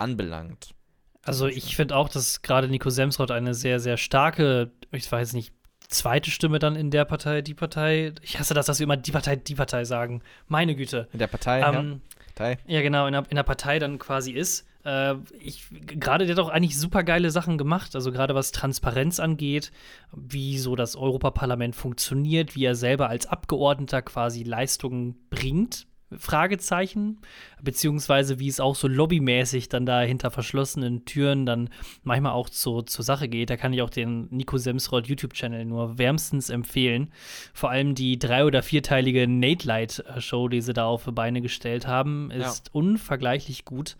[SPEAKER 2] anbelangt.
[SPEAKER 1] Also ich finde auch, dass gerade Nico Semsrott eine sehr, sehr starke, ich weiß nicht, zweite Stimme dann in der Partei, die Partei. Ich hasse das, dass wir immer die Partei, die Partei sagen. Meine Güte.
[SPEAKER 2] In der Partei,
[SPEAKER 1] ähm, ja. Partei. Ja, genau, in der, in der Partei dann quasi ist. Äh, ich, gerade der hat auch eigentlich super geile Sachen gemacht, also gerade was Transparenz angeht, wie so das Europaparlament funktioniert, wie er selber als Abgeordneter quasi Leistungen bringt Fragezeichen, beziehungsweise wie es auch so lobbymäßig dann da hinter verschlossenen Türen dann manchmal auch zu, zur Sache geht. Da kann ich auch den Nico Semsrott YouTube-Channel nur wärmstens empfehlen. Vor allem die drei- oder vierteilige Nate Light-Show, die sie da auf die Beine gestellt haben, ist ja. unvergleichlich gut.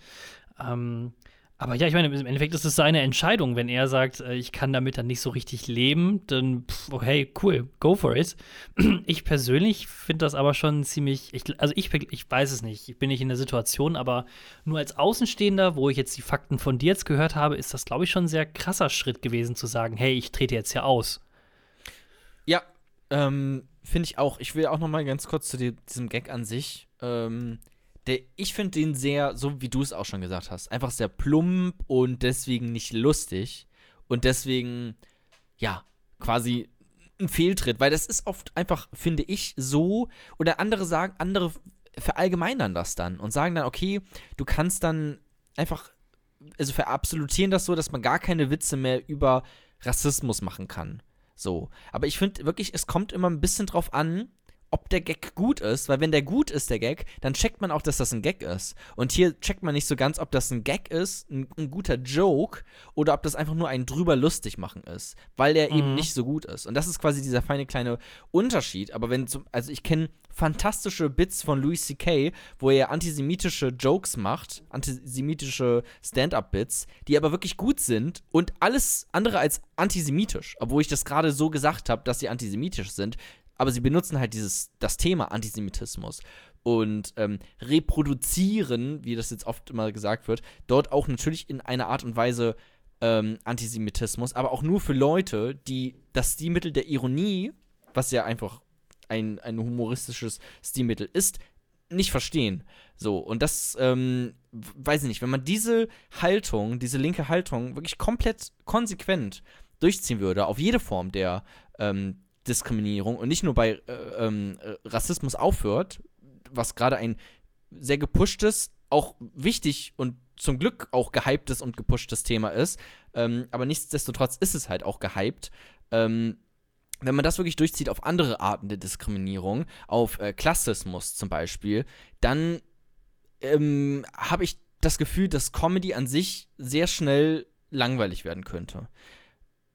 [SPEAKER 1] Ähm, aber ja, ich meine, im Endeffekt ist es seine Entscheidung. Wenn er sagt, äh, ich kann damit dann nicht so richtig leben, dann, pff, oh, hey, cool, go for it. Ich persönlich finde das aber schon ziemlich, ich, also ich, ich weiß es nicht, ich bin nicht in der Situation, aber nur als Außenstehender, wo ich jetzt die Fakten von dir jetzt gehört habe, ist das, glaube ich, schon ein sehr krasser Schritt gewesen, zu sagen, hey, ich trete jetzt ja aus.
[SPEAKER 2] Ja, ähm, finde ich auch. Ich will auch noch mal ganz kurz zu diesem Gag an sich. Ähm, der, ich finde den sehr, so wie du es auch schon gesagt hast, einfach sehr plump und deswegen nicht lustig und deswegen, ja, quasi ein Fehltritt, weil das ist oft einfach, finde ich, so, oder andere sagen, andere verallgemeinern das dann und sagen dann, okay, du kannst dann einfach, also verabsolutieren das so, dass man gar keine Witze mehr über Rassismus machen kann. So. Aber ich finde wirklich, es kommt immer ein bisschen drauf an, ob der Gag gut ist, weil wenn der gut ist, der Gag, dann checkt man auch, dass das ein Gag ist. Und hier checkt man nicht so ganz, ob das ein Gag ist, ein, ein guter Joke, oder ob das einfach nur ein drüber lustig machen ist, weil der mhm. eben nicht so gut ist. Und das ist quasi dieser feine kleine Unterschied. Aber wenn, zum, also ich kenne fantastische Bits von Louis C.K., wo er antisemitische Jokes macht, antisemitische Stand-up-Bits, die aber wirklich gut sind und alles andere als antisemitisch, obwohl ich das gerade so gesagt habe, dass sie antisemitisch sind, aber sie benutzen halt dieses, das Thema Antisemitismus und ähm, reproduzieren, wie das jetzt oft immer gesagt wird, dort auch natürlich in einer Art und Weise ähm, Antisemitismus, aber auch nur für Leute, die das Stilmittel der Ironie, was ja einfach ein, ein humoristisches Stilmittel ist, nicht verstehen. So, und das, ähm, weiß ich nicht, wenn man diese Haltung, diese linke Haltung wirklich komplett konsequent durchziehen würde, auf jede Form der ähm, Diskriminierung und nicht nur bei äh, ähm, Rassismus aufhört, was gerade ein sehr gepushtes, auch wichtig und zum Glück auch gehyptes und gepushtes Thema ist. Ähm, aber nichtsdestotrotz ist es halt auch gehypt. Ähm, wenn man das wirklich durchzieht auf andere Arten der Diskriminierung, auf äh, Klassismus zum Beispiel, dann ähm, habe ich das Gefühl, dass Comedy an sich sehr schnell langweilig werden könnte.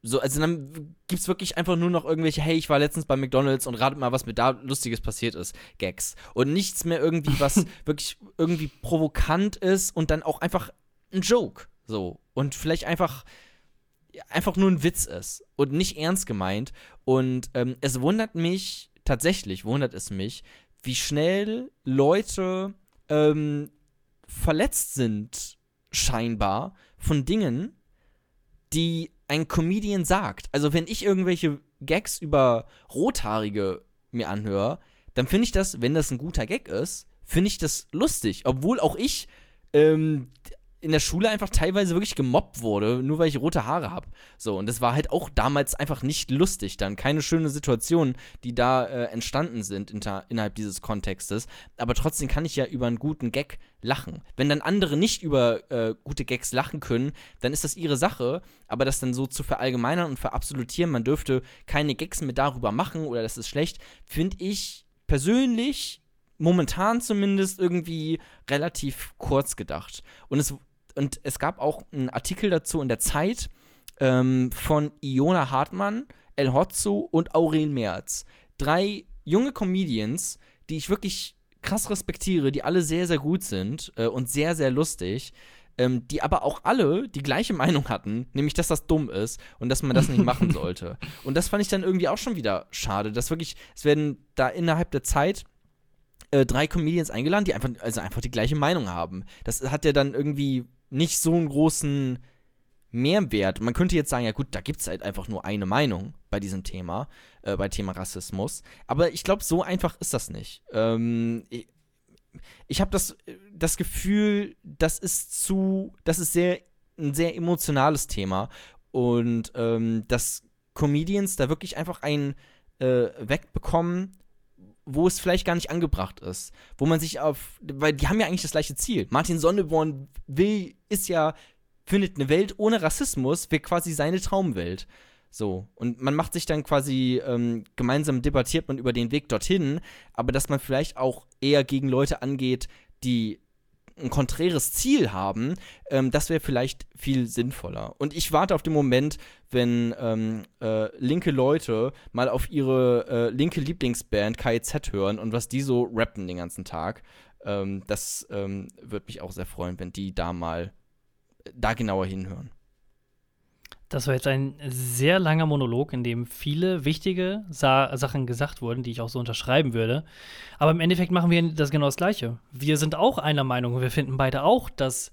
[SPEAKER 2] So, also dann gibt es wirklich einfach nur noch irgendwelche, hey, ich war letztens bei McDonalds und ratet mal, was mir da Lustiges passiert ist. Gags. Und nichts mehr irgendwie, was wirklich irgendwie provokant ist und dann auch einfach ein Joke. So. Und vielleicht einfach, einfach nur ein Witz ist und nicht ernst gemeint. Und ähm, es wundert mich, tatsächlich wundert es mich, wie schnell Leute ähm, verletzt sind, scheinbar, von Dingen, die ein Comedian sagt. Also wenn ich irgendwelche Gags über Rothaarige mir anhöre, dann finde ich das, wenn das ein guter Gag ist, finde ich das lustig. Obwohl auch ich ähm, in der Schule einfach teilweise wirklich gemobbt wurde, nur weil ich rote Haare habe. So, und das war halt auch damals einfach nicht lustig dann. Keine schöne Situation, die da äh, entstanden sind inter, innerhalb dieses Kontextes. Aber trotzdem kann ich ja über einen guten Gag lachen. Wenn dann andere nicht über äh, gute Gags lachen können, dann ist das ihre Sache. Aber das dann so zu verallgemeinern und verabsolutieren, man dürfte keine Gags mehr darüber machen oder das ist schlecht, finde ich persönlich momentan zumindest irgendwie relativ kurz gedacht. Und es und es gab auch einen Artikel dazu in der Zeit ähm, von Iona Hartmann, El Hotzo und Aurel Merz. Drei junge Comedians, die ich wirklich krass respektiere, die alle sehr, sehr gut sind äh, und sehr, sehr lustig. Ähm, die aber auch alle die gleiche Meinung hatten, nämlich dass das dumm ist und dass man das nicht machen sollte. Und das fand ich dann irgendwie auch schon wieder schade, dass wirklich, es werden da innerhalb der Zeit äh, drei Comedians eingeladen, die einfach, also einfach die gleiche Meinung haben. Das hat ja dann irgendwie nicht so einen großen Mehrwert. Man könnte jetzt sagen, ja gut, da gibt es halt einfach nur eine Meinung bei diesem Thema, äh, bei Thema Rassismus. Aber ich glaube, so einfach ist das nicht. Ähm, ich ich habe das, das Gefühl, das ist zu, das ist sehr, ein sehr emotionales Thema und ähm, dass Comedians da wirklich einfach einen äh, wegbekommen, wo es vielleicht gar nicht angebracht ist. Wo man sich auf, weil die haben ja eigentlich das gleiche Ziel. Martin Sonneborn will, ist ja, findet eine Welt ohne Rassismus, wäre quasi seine Traumwelt. So. Und man macht sich dann quasi, ähm, gemeinsam debattiert man über den Weg dorthin, aber dass man vielleicht auch eher gegen Leute angeht, die ein konträres Ziel haben, ähm, das wäre vielleicht viel sinnvoller. Und ich warte auf den Moment, wenn ähm, äh, linke Leute mal auf ihre äh, linke Lieblingsband KIZ hören und was die so rappen den ganzen Tag. Ähm, das ähm, würde mich auch sehr freuen, wenn die da mal äh, da genauer hinhören.
[SPEAKER 1] Das war jetzt ein sehr langer Monolog, in dem viele wichtige Sa Sachen gesagt wurden, die ich auch so unterschreiben würde. Aber im Endeffekt machen wir das genau das Gleiche. Wir sind auch einer Meinung. Wir finden beide auch, dass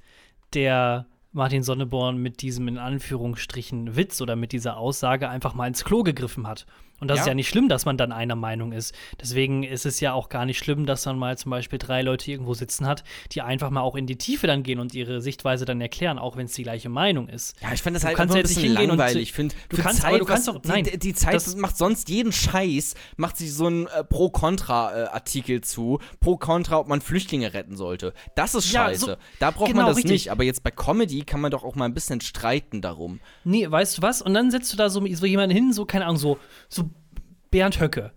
[SPEAKER 1] der Martin Sonneborn mit diesem in Anführungsstrichen Witz oder mit dieser Aussage einfach mal ins Klo gegriffen hat. Und das ja. ist ja nicht schlimm, dass man dann einer Meinung ist. Deswegen ist es ja auch gar nicht schlimm, dass man mal zum Beispiel drei Leute irgendwo sitzen hat, die einfach mal auch in die Tiefe dann gehen und ihre Sichtweise dann erklären, auch wenn es die gleiche Meinung ist.
[SPEAKER 2] Ja, ich finde das halt einfach ein bisschen langweilig. Ich finde, du kannst, Zeit, du kannst doch, nein, die, die Zeit das macht sonst jeden Scheiß, macht sich so ein äh, Pro-Kontra-Artikel äh, zu, Pro-Kontra, ob man Flüchtlinge retten sollte. Das ist scheiße. Ja, so, da braucht genau, man das richtig. nicht. Aber jetzt bei Comedy kann man doch auch mal ein bisschen streiten darum.
[SPEAKER 1] Nee, weißt du was? Und dann setzt du da so, so jemanden hin, so, keine Ahnung, so, so Bernd Höcke.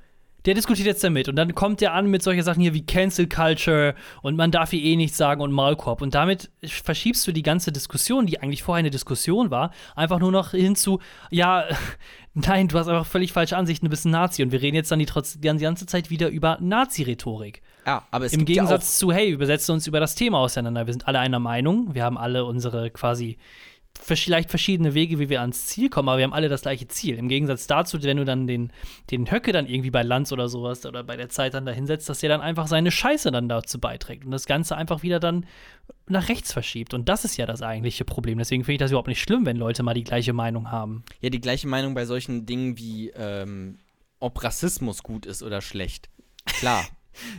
[SPEAKER 1] Der diskutiert jetzt damit und dann kommt der an mit solchen Sachen hier wie Cancel Culture und man darf hier eh nichts sagen und Maulkorb. Und damit verschiebst du die ganze Diskussion, die eigentlich vorher eine Diskussion war, einfach nur noch hin zu, ja, nein, du hast einfach völlig falsche Ansichten, du bist ein Nazi. Und wir reden jetzt dann die, trotz, die ganze Zeit wieder über Nazi-Rhetorik.
[SPEAKER 2] Ja, aber es
[SPEAKER 1] Im Gegensatz ja zu, hey, wir setzen uns über das Thema auseinander. Wir sind alle einer Meinung, wir haben alle unsere quasi vielleicht verschiedene Wege, wie wir ans Ziel kommen, aber wir haben alle das gleiche Ziel. Im Gegensatz dazu, wenn du dann den, den Höcke dann irgendwie bei Lanz oder sowas oder bei der Zeit dann da hinsetzt, dass der dann einfach seine Scheiße dann dazu beiträgt und das Ganze einfach wieder dann nach rechts verschiebt. Und das ist ja das eigentliche Problem. Deswegen finde ich das überhaupt nicht schlimm, wenn Leute mal die gleiche Meinung haben.
[SPEAKER 2] Ja, die gleiche Meinung bei solchen Dingen wie, ähm, ob Rassismus gut ist oder schlecht. Klar.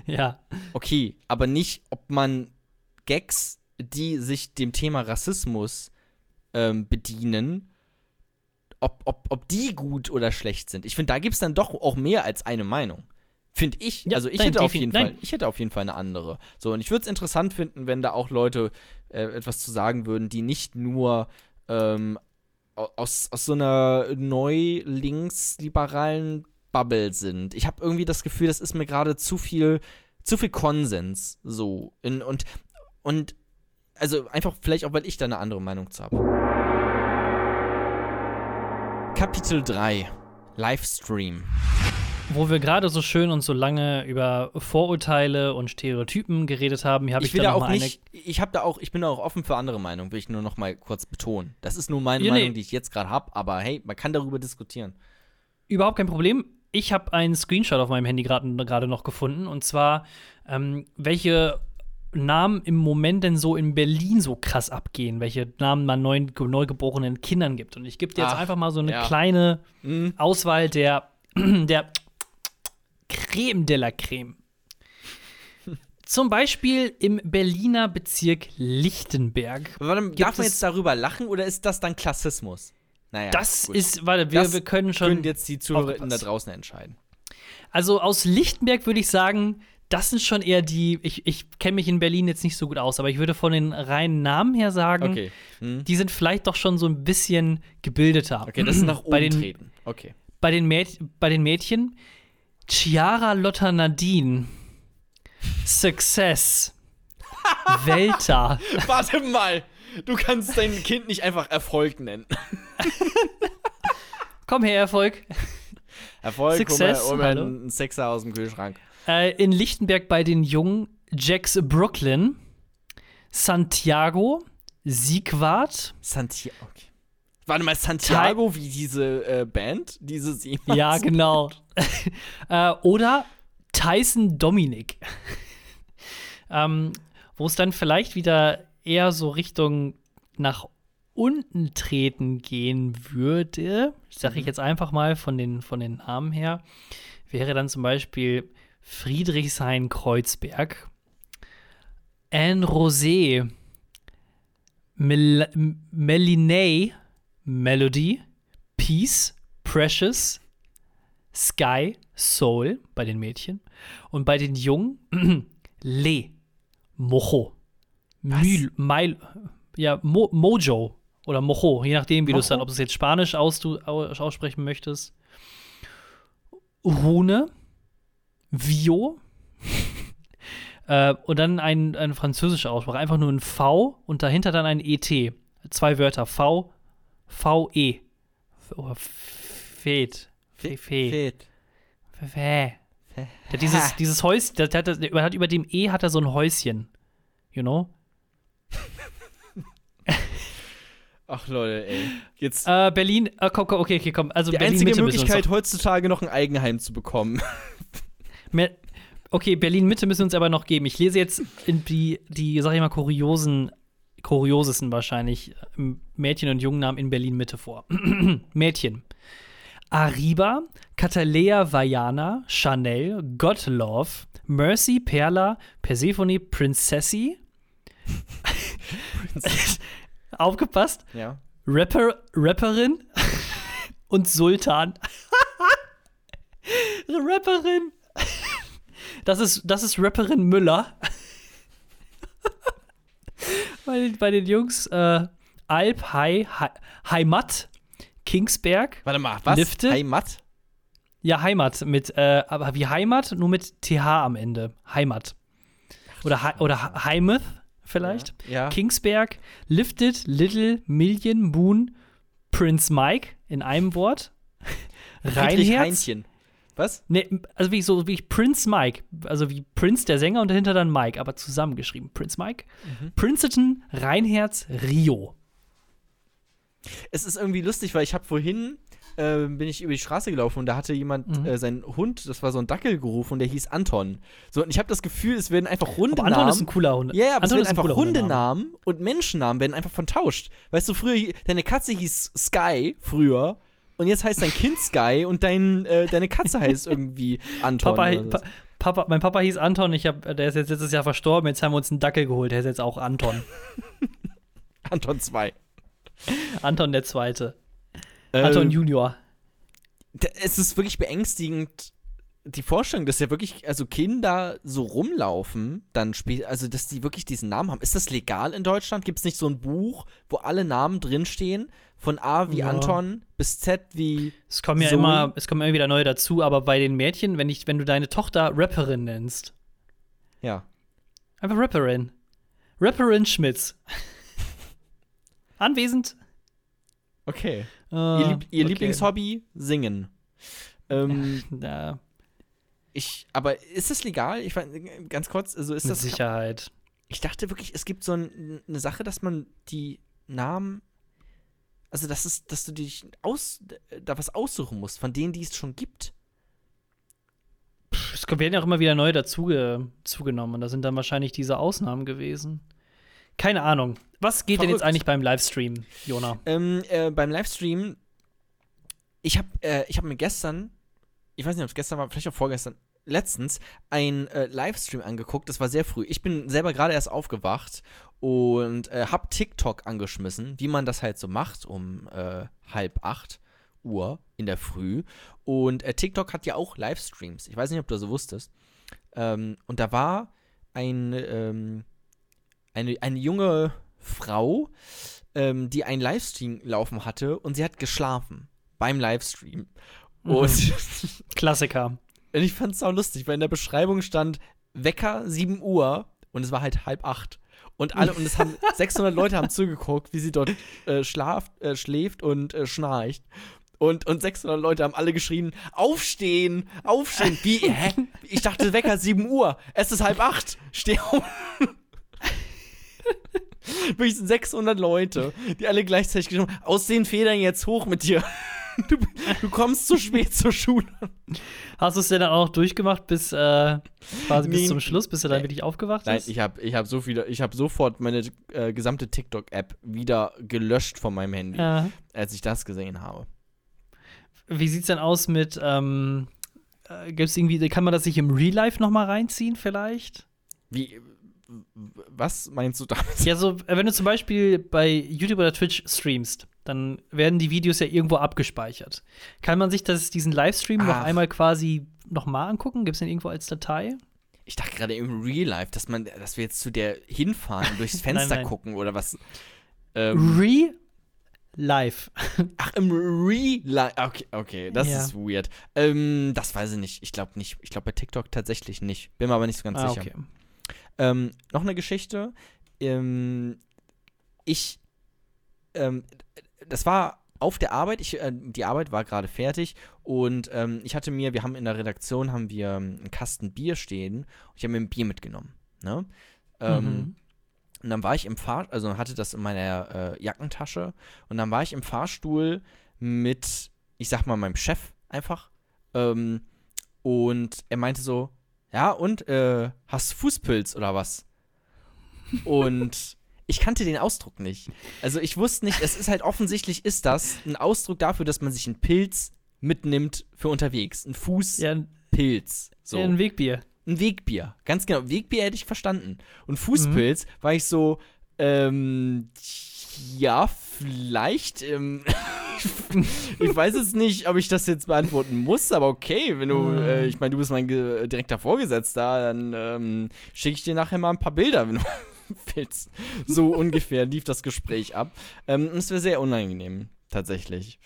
[SPEAKER 1] Ja.
[SPEAKER 2] Okay, aber nicht, ob man Gags, die sich dem Thema Rassismus ähm, bedienen, ob, ob, ob die gut oder schlecht sind. Ich finde, da gibt es dann doch auch mehr als eine Meinung. Finde ich.
[SPEAKER 1] Ja,
[SPEAKER 2] also ich
[SPEAKER 1] nein,
[SPEAKER 2] hätte auf jeden
[SPEAKER 1] nein.
[SPEAKER 2] Fall, ich hätte auf jeden Fall eine andere. So, und ich würde es interessant finden, wenn da auch Leute äh, etwas zu sagen würden, die nicht nur ähm, au- aus, aus so einer neu-links-liberalen Bubble sind. Ich habe irgendwie das Gefühl, das ist mir gerade zu viel, zu viel Konsens. So. In, und, und also einfach vielleicht auch, weil ich da eine andere Meinung zu habe. Kapitel 3 Livestream.
[SPEAKER 1] Wo wir gerade so schön und so lange über Vorurteile und Stereotypen geredet haben, hier habe ich,
[SPEAKER 2] Ich will
[SPEAKER 1] da
[SPEAKER 2] auch nicht, ich habe da auch, ich bin da auch offen für andere Meinungen, will ich nur noch mal kurz betonen. Das ist nur meine
[SPEAKER 1] Ja, nee.
[SPEAKER 2] Meinung, die ich jetzt gerade habe, aber hey, man kann darüber diskutieren.
[SPEAKER 1] Überhaupt kein Problem. Ich habe einen Screenshot auf meinem Handy gerade gerade noch gefunden. Und zwar, ähm, welche Namen im Moment denn so in Berlin so krass abgehen. Welche Namen man neuen, neugeborenen Kindern gibt. Und ich gebe dir jetzt
[SPEAKER 2] Ach,
[SPEAKER 1] einfach mal so eine
[SPEAKER 2] ja.
[SPEAKER 1] kleine
[SPEAKER 2] Mhm.
[SPEAKER 1] Auswahl der, der Creme de la Creme. Zum Beispiel im Berliner Bezirk Lichtenberg.
[SPEAKER 2] Warte, darf man jetzt darüber lachen oder ist das dann Klassismus? Naja,
[SPEAKER 1] Das
[SPEAKER 2] gut.
[SPEAKER 1] ist, warte, wir,
[SPEAKER 2] Das
[SPEAKER 1] wir können schon.
[SPEAKER 2] können jetzt die Zuhörerinnen da draußen entscheiden.
[SPEAKER 1] Also aus Lichtenberg würde ich sagen, das sind schon eher die, ich, ich kenne mich in Berlin jetzt nicht so gut aus, aber ich würde von den reinen Namen her sagen,
[SPEAKER 2] Okay. Mhm.
[SPEAKER 1] die sind vielleicht doch schon so ein bisschen gebildeter.
[SPEAKER 2] Okay, das ist nach oben
[SPEAKER 1] bei den,
[SPEAKER 2] treten. Okay.
[SPEAKER 1] bei, den Mäd bei den Mädchen Chiara Lotta Nadine, Success, Welta,
[SPEAKER 2] Warte mal, du kannst dein Kind nicht einfach Erfolg nennen.
[SPEAKER 1] komm her, Erfolg.
[SPEAKER 2] Erfolg,
[SPEAKER 1] Success,
[SPEAKER 2] hol mir, einen Sechser aus dem Kühlschrank.
[SPEAKER 1] Äh, in Lichtenberg bei den Jungen Jax Brooklyn, Santiago, Siegwart,
[SPEAKER 2] Santiago. Okay. Warte mal, Santiago wie diese äh, Band? Diese sie
[SPEAKER 1] Ja, genau. äh, oder Tyson Dominic. ähm, wo es dann vielleicht wieder eher so Richtung nach unten treten gehen würde, sage ich jetzt einfach mal von den, von den Namen her, wäre dann zum Beispiel Friedrichshain-Kreuzberg, Anne Rosé, Mel Melinay, Melody, Peace, Precious, Sky, Soul bei den Mädchen und bei den Jungen Le, Mojo, Mil, Mil, ja, Mo, Mojo oder Mojo, je nachdem, wie du es dann, ob du es jetzt Spanisch aus, du, au- aussprechen möchtest. Rune, Vio äh, und dann ein, ein französischer Aussprache, einfach nur ein V und dahinter dann ein ET. Zwei Wörter, V, V-E. Oder Fed. Fe. Fe.
[SPEAKER 2] Fett.
[SPEAKER 1] Fe. Der dieses, dieses Häuschen, der, der, der hat über dem E hat er so ein Häuschen. You know?
[SPEAKER 2] Ach Leute, ey. Jetzt
[SPEAKER 1] Äh, Berlin, äh, komm, komm, okay, okay, komm. Also
[SPEAKER 2] die
[SPEAKER 1] Berlin
[SPEAKER 2] einzige
[SPEAKER 1] Mitte
[SPEAKER 2] Möglichkeit heutzutage noch ein Eigenheim zu bekommen.
[SPEAKER 1] Okay, Berlin Mitte müssen wir uns aber noch geben. Ich lese jetzt in die, die sag ich mal, kuriosen, kuriosesten wahrscheinlich äh, Mädchen- und Jungennamen in Berlin Mitte vor. Mädchen. Ariba, Catalea Vajana, Chanel, Godlove, Mercy, Perla, Persephone, Princessi. Aufgepasst.
[SPEAKER 2] Ja.
[SPEAKER 1] Rapper, Rapperin und Sultan. Rapperin. Das ist, das ist Rapperin Müller. bei, den, bei den Jungs äh, Alp, Hai, Hai, Heimat, Kingsberg.
[SPEAKER 2] Warte mal, was?
[SPEAKER 1] Lifte?
[SPEAKER 2] Heimat?
[SPEAKER 1] Ja, Heimat mit, äh, aber wie Heimat, nur mit TH am Ende. Heimat. Oder, oder Heimath vielleicht.
[SPEAKER 2] Ja.
[SPEAKER 1] Kingsberg, Lifted, Little, Million, Moon, Prince Mike in einem Wort. Reinherz.
[SPEAKER 2] Was?
[SPEAKER 1] Nee, also wie so wie Prince Mike, also wie Prince der Sänger und dahinter dann Mike, aber zusammengeschrieben. Prince Mike,
[SPEAKER 2] Mhm.
[SPEAKER 1] Princeton, Reinherz, Rio.
[SPEAKER 2] Es ist irgendwie lustig, weil ich habe vorhin äh, bin ich über die Straße gelaufen und da hatte jemand
[SPEAKER 1] Mhm.
[SPEAKER 2] äh, seinen Hund, das war so ein Dackel gerufen und der hieß Anton. So und ich habe das Gefühl, es werden einfach
[SPEAKER 1] Aber
[SPEAKER 2] Hundenamen.
[SPEAKER 1] Anton ist ein cooler Hund.
[SPEAKER 2] Ja, ja, aber
[SPEAKER 1] Anton
[SPEAKER 2] es werden einfach. Hundenamen und Menschennamen werden einfach vertauscht. Weißt du, früher, deine Katze hieß Sky früher und jetzt heißt dein Kind Sky und dein, äh, deine Katze heißt irgendwie Anton.
[SPEAKER 1] Papa, pa Papa, mein Papa hieß Anton, ich hab, der ist jetzt letztes Jahr verstorben, jetzt haben wir uns einen Dackel geholt, der ist jetzt auch Anton.
[SPEAKER 2] Anton 2.
[SPEAKER 1] Anton der Zweite.
[SPEAKER 2] Ähm,
[SPEAKER 1] Anton Junior.
[SPEAKER 2] es ist wirklich beängstigend, die Vorstellung, dass ja wirklich, also Kinder so rumlaufen, dann spiel, also dass die wirklich diesen Namen haben. Ist das legal in Deutschland? Gibt es nicht so ein Buch, wo alle Namen drinstehen? Von A wie
[SPEAKER 1] Ja.
[SPEAKER 2] Anton bis Z wie.
[SPEAKER 1] Es kommen ja
[SPEAKER 2] Zoe?
[SPEAKER 1] immer, es kommen immer wieder neue dazu, aber bei den Mädchen, wenn, ich, wenn du deine Tochter Rapperin nennst,
[SPEAKER 2] Ja.
[SPEAKER 1] einfach Rapperin. Rapperin Schmitz. Anwesend.
[SPEAKER 2] Okay.
[SPEAKER 1] Äh,
[SPEAKER 2] ihr Lieb ihr
[SPEAKER 1] okay.
[SPEAKER 2] Lieblingshobby? Singen. Ähm,
[SPEAKER 1] Ja,
[SPEAKER 2] ich, aber ist das legal? Ich weiß, ganz kurz, also ist
[SPEAKER 1] mit
[SPEAKER 2] das.
[SPEAKER 1] Sicherheit.
[SPEAKER 2] Ich dachte wirklich, es gibt so ein, eine Sache, dass man die Namen, also dass es, dass du dich aus, da was aussuchen musst von denen, die es schon gibt.
[SPEAKER 1] Es werden ja auch immer wieder neue dazu zugenommen und da sind dann wahrscheinlich diese Ausnahmen gewesen. Keine Ahnung. Was geht denn jetzt
[SPEAKER 2] Verrückt.
[SPEAKER 1] eigentlich beim Livestream, Jona?
[SPEAKER 2] Ähm, äh, beim Livestream, ich habe äh, ich hab mir gestern, ich weiß nicht, ob es gestern war, vielleicht auch vorgestern, letztens ein äh, Livestream angeguckt. Das war sehr früh. Ich bin selber gerade erst aufgewacht und äh, hab TikTok angeschmissen, wie man das halt so macht um äh, halb acht Uhr in der Früh. Und äh, TikTok hat ja auch Livestreams. Ich weiß nicht, ob du so wusstest. Ähm, und da war ein, ähm, eine, eine junge Frau, ähm, die einen Livestream laufen hatte und sie hat geschlafen beim Livestream. Und
[SPEAKER 1] Klassiker.
[SPEAKER 2] und ich fand's auch lustig, weil in der Beschreibung stand Wecker 7 Uhr und es war halt halb acht. Und alle, und es haben 600 Leute haben zugeguckt, wie sie dort äh, schlaft, äh, schläft und äh, schnarcht. Und, und 600 Leute haben alle geschrien, aufstehen, aufstehen. Wie, hä? Ich dachte, Wecker 7 Uhr. Es ist halb acht. Steh auf. Wirklich 600 Leute, die alle gleichzeitig geschrieben haben, aus den Federn jetzt hoch mit dir. Du, du kommst zu spät zur Schule.
[SPEAKER 1] Hast du es denn dann auch noch durchgemacht bis äh, quasi
[SPEAKER 2] Nee.
[SPEAKER 1] bis zum Schluss, bis du dann wirklich aufgewacht
[SPEAKER 2] Nein,
[SPEAKER 1] bist?
[SPEAKER 2] ich habe ich hab so viele, ich habe sofort meine äh, gesamte TikTok-App wieder gelöscht von meinem Handy,
[SPEAKER 1] Ja.
[SPEAKER 2] als ich das gesehen habe.
[SPEAKER 1] Wie sieht's denn aus mit, ähm, äh, gibt's irgendwie, kann man das sich im Real Life noch mal reinziehen vielleicht?
[SPEAKER 2] Wie, was meinst du damit?
[SPEAKER 1] Ja, so, äh, wenn du zum Beispiel bei YouTube oder Twitch streamst, dann werden die Videos ja irgendwo abgespeichert. Kann man sich das, diesen Livestream noch
[SPEAKER 2] Ach.
[SPEAKER 1] einmal quasi noch mal angucken? Gibt's den irgendwo als Datei?
[SPEAKER 2] Ich dachte gerade im Real Life, dass man, dass wir jetzt zu der hinfahren durchs Fenster
[SPEAKER 1] nein.
[SPEAKER 2] gucken oder was. Ähm,
[SPEAKER 1] Real Life.
[SPEAKER 2] ach, im Real Life. Okay, okay, das
[SPEAKER 1] Ja.
[SPEAKER 2] ist weird. Ähm, das weiß ich nicht. Ich glaube nicht. Ich glaube bei TikTok tatsächlich nicht. Bin mir aber nicht so ganz
[SPEAKER 1] Ah,
[SPEAKER 2] sicher.
[SPEAKER 1] okay.
[SPEAKER 2] Ähm, noch eine Geschichte. Ähm, ich, ähm, das war auf der Arbeit. Ich, äh, die Arbeit war gerade fertig und ähm, ich hatte mir, wir haben in der Redaktion haben wir ähm, einen Kasten Bier stehen und ich habe mir ein Bier mitgenommen. Ne? Ähm,
[SPEAKER 1] Mhm.
[SPEAKER 2] Und dann war ich im Fahr, also hatte das in meiner äh, Jackentasche und dann war ich im Fahrstuhl mit, ich sag mal, meinem Chef einfach. Ähm, und er meinte so, ja, und äh, hast Fußpilz oder was? Und ich kannte den Ausdruck nicht. Also ich wusste nicht, es ist halt offensichtlich ist das ein Ausdruck dafür, dass man sich einen Pilz mitnimmt für unterwegs. Ein Fußpilz. So.
[SPEAKER 1] ja, ein Wegbier.
[SPEAKER 2] Ein Wegbier. Ganz genau. Wegbier hätte ich verstanden. Und Fußpilz war ich so, ähm, ja, vielleicht, ähm, ich weiß jetzt nicht, ob ich das jetzt beantworten muss, aber okay, wenn du,
[SPEAKER 1] Mhm.
[SPEAKER 2] äh, ich meine, du bist mein ge- direkter Vorgesetzter, dann ähm, schicke ich dir nachher mal ein paar Bilder, wenn du willst. So ungefähr lief das Gespräch ab. Ähm, es wäre sehr unangenehm, tatsächlich.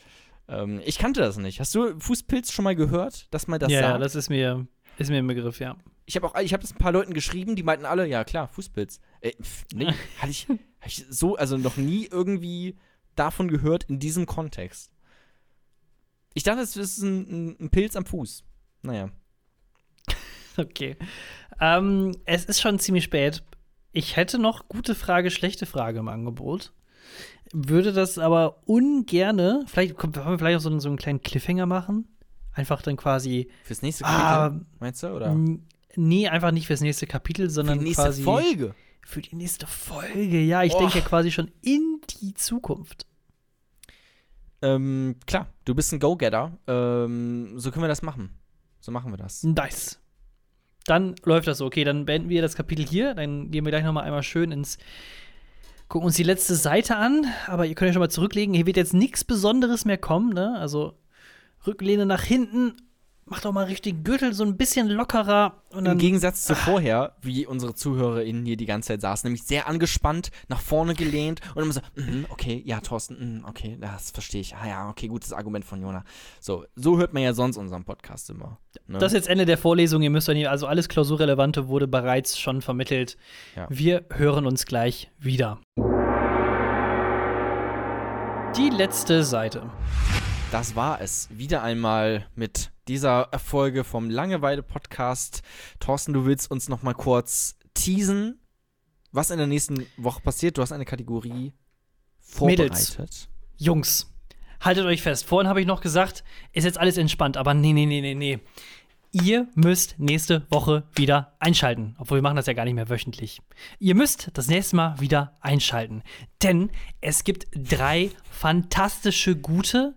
[SPEAKER 2] Ähm, ich kannte das nicht. Hast du Fußpilz schon mal gehört, dass man das
[SPEAKER 1] ja,
[SPEAKER 2] sagt?
[SPEAKER 1] ja, das ist mir, ist mir im Begriff, ja.
[SPEAKER 2] Ich habe auch, ich habe das ein paar Leuten geschrieben, die meinten alle, ja klar, Fußpilz. Äh, nee, hatte ich, hab ich so, also noch nie irgendwie davon gehört in diesem Kontext. Ich dachte, es ist ein, ein, Pilz am Fuß. Naja.
[SPEAKER 1] Okay. Ähm, es ist schon ziemlich spät. Ich hätte noch gute Frage, schlechte Frage im Angebot. Würde das aber ungerne, vielleicht kommt- wollen wir vielleicht auch so, einen- so einen kleinen Cliffhanger machen. Einfach dann quasi,
[SPEAKER 2] Fürs nächste Kapitel,
[SPEAKER 1] ah,
[SPEAKER 2] meinst du? Oder
[SPEAKER 1] nee, einfach nicht fürs nächste Kapitel,
[SPEAKER 2] für
[SPEAKER 1] sondern
[SPEAKER 2] die nächste
[SPEAKER 1] quasi
[SPEAKER 2] Folge?
[SPEAKER 1] für die nächste Folge. Ja, ich
[SPEAKER 2] Och.
[SPEAKER 1] denke ja quasi schon in die Zukunft.
[SPEAKER 2] Ähm, klar, du bist ein Go-Getter. Ähm, so können wir das machen. So machen wir das.
[SPEAKER 1] Nice. dann läuft das so. Okay, dann beenden wir das Kapitel hier. Dann gehen wir gleich noch mal einmal schön ins gucken uns die letzte Seite an, aber ihr könnt ja schon mal zurücklegen. Hier wird jetzt nichts Besonderes mehr kommen, ne? Also Rücklehne nach hinten mach doch mal richtig Gürtel so ein bisschen lockerer.
[SPEAKER 2] Im Gegensatz zu vorher, wie unsere ZuhörerInnen hier die ganze Zeit saßen, nämlich sehr angespannt, nach vorne gelehnt und immer so, mm, okay, ja, Thorsten, mm, okay, das verstehe ich. Ah ja, okay, gutes Argument von Jona. So, so hört man ja sonst unseren Podcast immer.
[SPEAKER 1] Ne? Das ist jetzt Ende der Vorlesung, ihr müsst dann hier, also alles Klausurrelevante wurde bereits schon vermittelt. Ja. Wir hören uns gleich wieder. Die letzte Seite.
[SPEAKER 2] Das war es. Wieder einmal mit dieser Folge vom Langeweile-Podcast. Thorsten, du willst uns noch mal kurz teasen, was in der nächsten Woche passiert. Du hast eine Kategorie vorbereitet. Mädels,
[SPEAKER 1] Jungs, haltet euch fest. Vorhin habe ich noch gesagt, ist jetzt alles entspannt, aber nee, nee, nee, nee, nee. Ihr müsst nächste Woche wieder einschalten. Obwohl wir machen das ja gar nicht mehr wöchentlich. Ihr müsst das nächste Mal wieder einschalten. Denn es gibt drei fantastische, gute,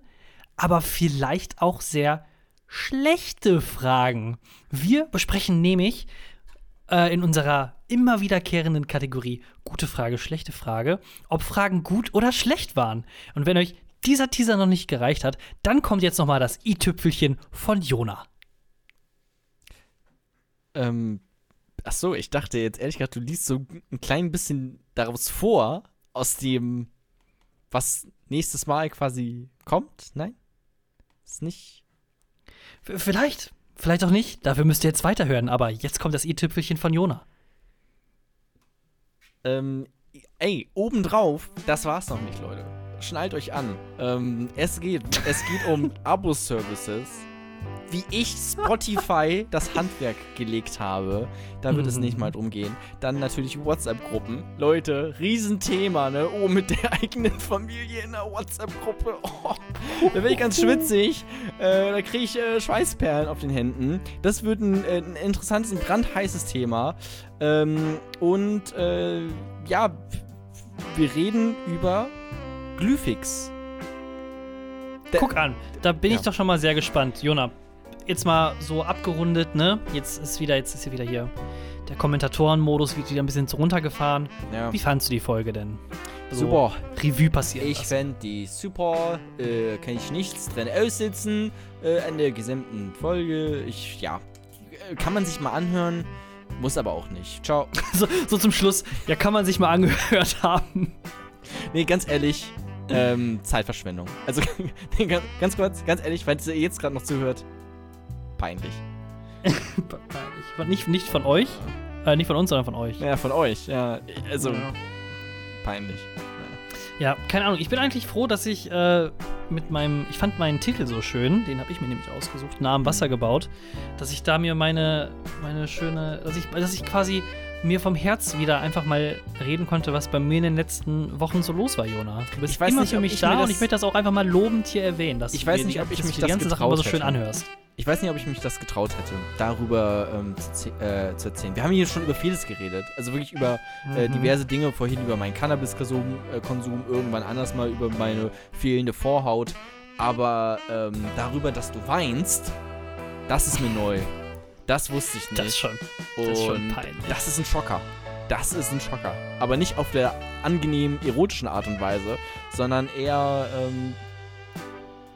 [SPEAKER 1] aber vielleicht auch sehr schlechte Fragen. Wir besprechen nämlich äh, in unserer immer wiederkehrenden Kategorie gute Frage, schlechte Frage, ob Fragen gut oder schlecht waren. Und wenn euch dieser Teaser noch nicht gereicht hat, dann kommt jetzt noch mal das i-Tüpfelchen von Jona.
[SPEAKER 2] Ähm, ach so, ich dachte jetzt ehrlich gesagt, du liest so ein klein bisschen daraus vor, aus dem, was nächstes Mal quasi kommt. Nein? Ist nicht
[SPEAKER 1] Vielleicht, vielleicht auch nicht. Dafür müsst ihr jetzt weiterhören. Aber jetzt kommt das i-Tüpfelchen von Jona.
[SPEAKER 2] Ähm, ey, obendrauf, das war's noch nicht, Leute. Schnallt euch an. Ähm, es geht, es geht um Abo-Services wie ich Spotify das Handwerk gelegt habe. Da wird mhm. es nicht mal drum gehen. Dann natürlich WhatsApp-Gruppen. Leute, Riesenthema, ne? Oh, mit der eigenen Familie in der WhatsApp-Gruppe. Oh, da bin ich ganz schwitzig. Äh, da kriege ich äh, Schweißperlen auf den Händen. Das wird ein, äh, ein interessantes und brandheißes Thema. Ähm, und äh, ja, wir reden über Glyphix.
[SPEAKER 1] Guck an, da bin ja. ich doch schon mal sehr gespannt. Jona, jetzt mal so abgerundet, ne? Jetzt ist wieder, jetzt ist hier wieder hier der Kommentatorenmodus wird wieder ein bisschen runtergefahren. Ja. Wie fandest du die Folge denn?
[SPEAKER 2] So super.
[SPEAKER 1] Revue passiert.
[SPEAKER 2] Ich fand die super. Äh, kann ich nichts drin aussitzen äh, an der gesamten Folge. Ich, ja, kann man sich mal anhören. Muss aber auch nicht. Ciao.
[SPEAKER 1] so, so zum Schluss. Ja, kann man sich mal angehört haben.
[SPEAKER 2] Nee, ganz ehrlich. Ähm, Zeitverschwendung. Also ganz kurz, ganz ehrlich, falls ihr jetzt gerade noch zuhört, peinlich.
[SPEAKER 1] peinlich. Nicht, nicht von euch? Äh, nicht von uns, sondern von euch.
[SPEAKER 2] Ja, von euch. Ja, also ja. peinlich.
[SPEAKER 1] Ja. keine Ahnung. Ich bin eigentlich froh, dass ich äh, mit meinem, ich fand meinen Titel so schön, den habe ich mir nämlich ausgesucht, nah am mhm. Wasser gebaut, dass ich da mir meine, meine schöne, dass ich, dass ich quasi mir vom Herz wieder einfach mal reden konnte, was bei mir in den letzten Wochen so los war, Jona. Du bist immer nicht, für mich da und ich möchte das auch einfach mal lobend hier erwähnen. Dass
[SPEAKER 2] ich weiß nicht, ob ich mich
[SPEAKER 1] die ganze Sache immer so schön
[SPEAKER 2] hätte.
[SPEAKER 1] anhörst.
[SPEAKER 2] Ich weiß nicht, ob ich mich das getraut hätte, darüber ähm, zu, äh, zu, erzählen. Wir haben hier schon über vieles geredet. Also wirklich über äh, mhm. diverse Dinge. Vorhin über meinen Cannabiskonsum, äh, Konsum, irgendwann anders mal über meine fehlende Vorhaut. Aber ähm, darüber, dass du weinst, das ist mir neu. Das wusste ich nicht.
[SPEAKER 1] Das schon. Das ist schon peinlich.
[SPEAKER 2] Das ist ein Schocker. Das ist ein Schocker. Aber nicht auf der angenehm erotischen Art und Weise, sondern eher, ähm,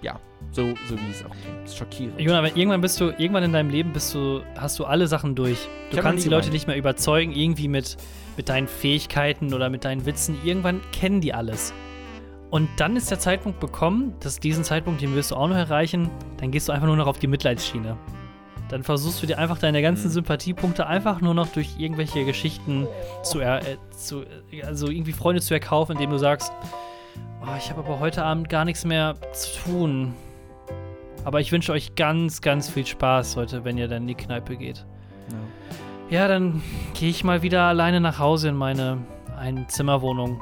[SPEAKER 2] ja, so, so wie es auch klingt. Schockierend.
[SPEAKER 1] Jona, irgendwann bist du, irgendwann in deinem Leben bist du, hast du alle Sachen durch. Du kannst die Leute nicht mehr überzeugen, irgendwie mit, mit deinen Fähigkeiten oder mit deinen Witzen. Irgendwann kennen die alles. Und dann ist der Zeitpunkt bekommen, dass diesen Zeitpunkt, den wirst du auch noch erreichen, dann gehst du einfach nur noch auf die Mitleidsschiene dann versuchst du dir einfach deine ganzen mhm. Sympathiepunkte einfach nur noch durch irgendwelche Geschichten zu, er, äh, zu also irgendwie Freunde zu erkaufen, indem du sagst, oh, ich habe aber heute Abend gar nichts mehr zu tun. Aber ich wünsche euch ganz, ganz viel Spaß heute, wenn ihr dann in die Kneipe geht. Ja, ja dann gehe ich mal wieder alleine nach Hause in meine Einzimmerwohnung.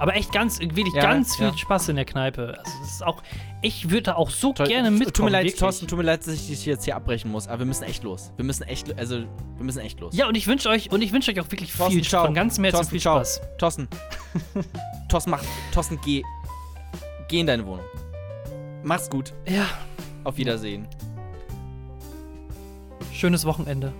[SPEAKER 1] Aber echt ganz, wirklich ja, ganz viel ja. Spaß in der Kneipe. Also, das ist auch, ich würde auch so Toll, gerne mitkommen.
[SPEAKER 2] Tut mir leid, Thorsten, tut mir leid, dass ich dich jetzt hier abbrechen muss, aber wir müssen echt los. Wir müssen echt, also, wir müssen echt los.
[SPEAKER 1] Ja, und ich wünsche euch, und ich wünsche euch auch wirklich Thorsten, viel, ciao. von ganzem Herzen viel Spaß.
[SPEAKER 2] Ciao. Thorsten, Thorsten, mach, Thorsten, geh, geh in deine Wohnung. Mach's gut.
[SPEAKER 1] Ja.
[SPEAKER 2] Auf Wiedersehen.
[SPEAKER 1] schönes Wochenende.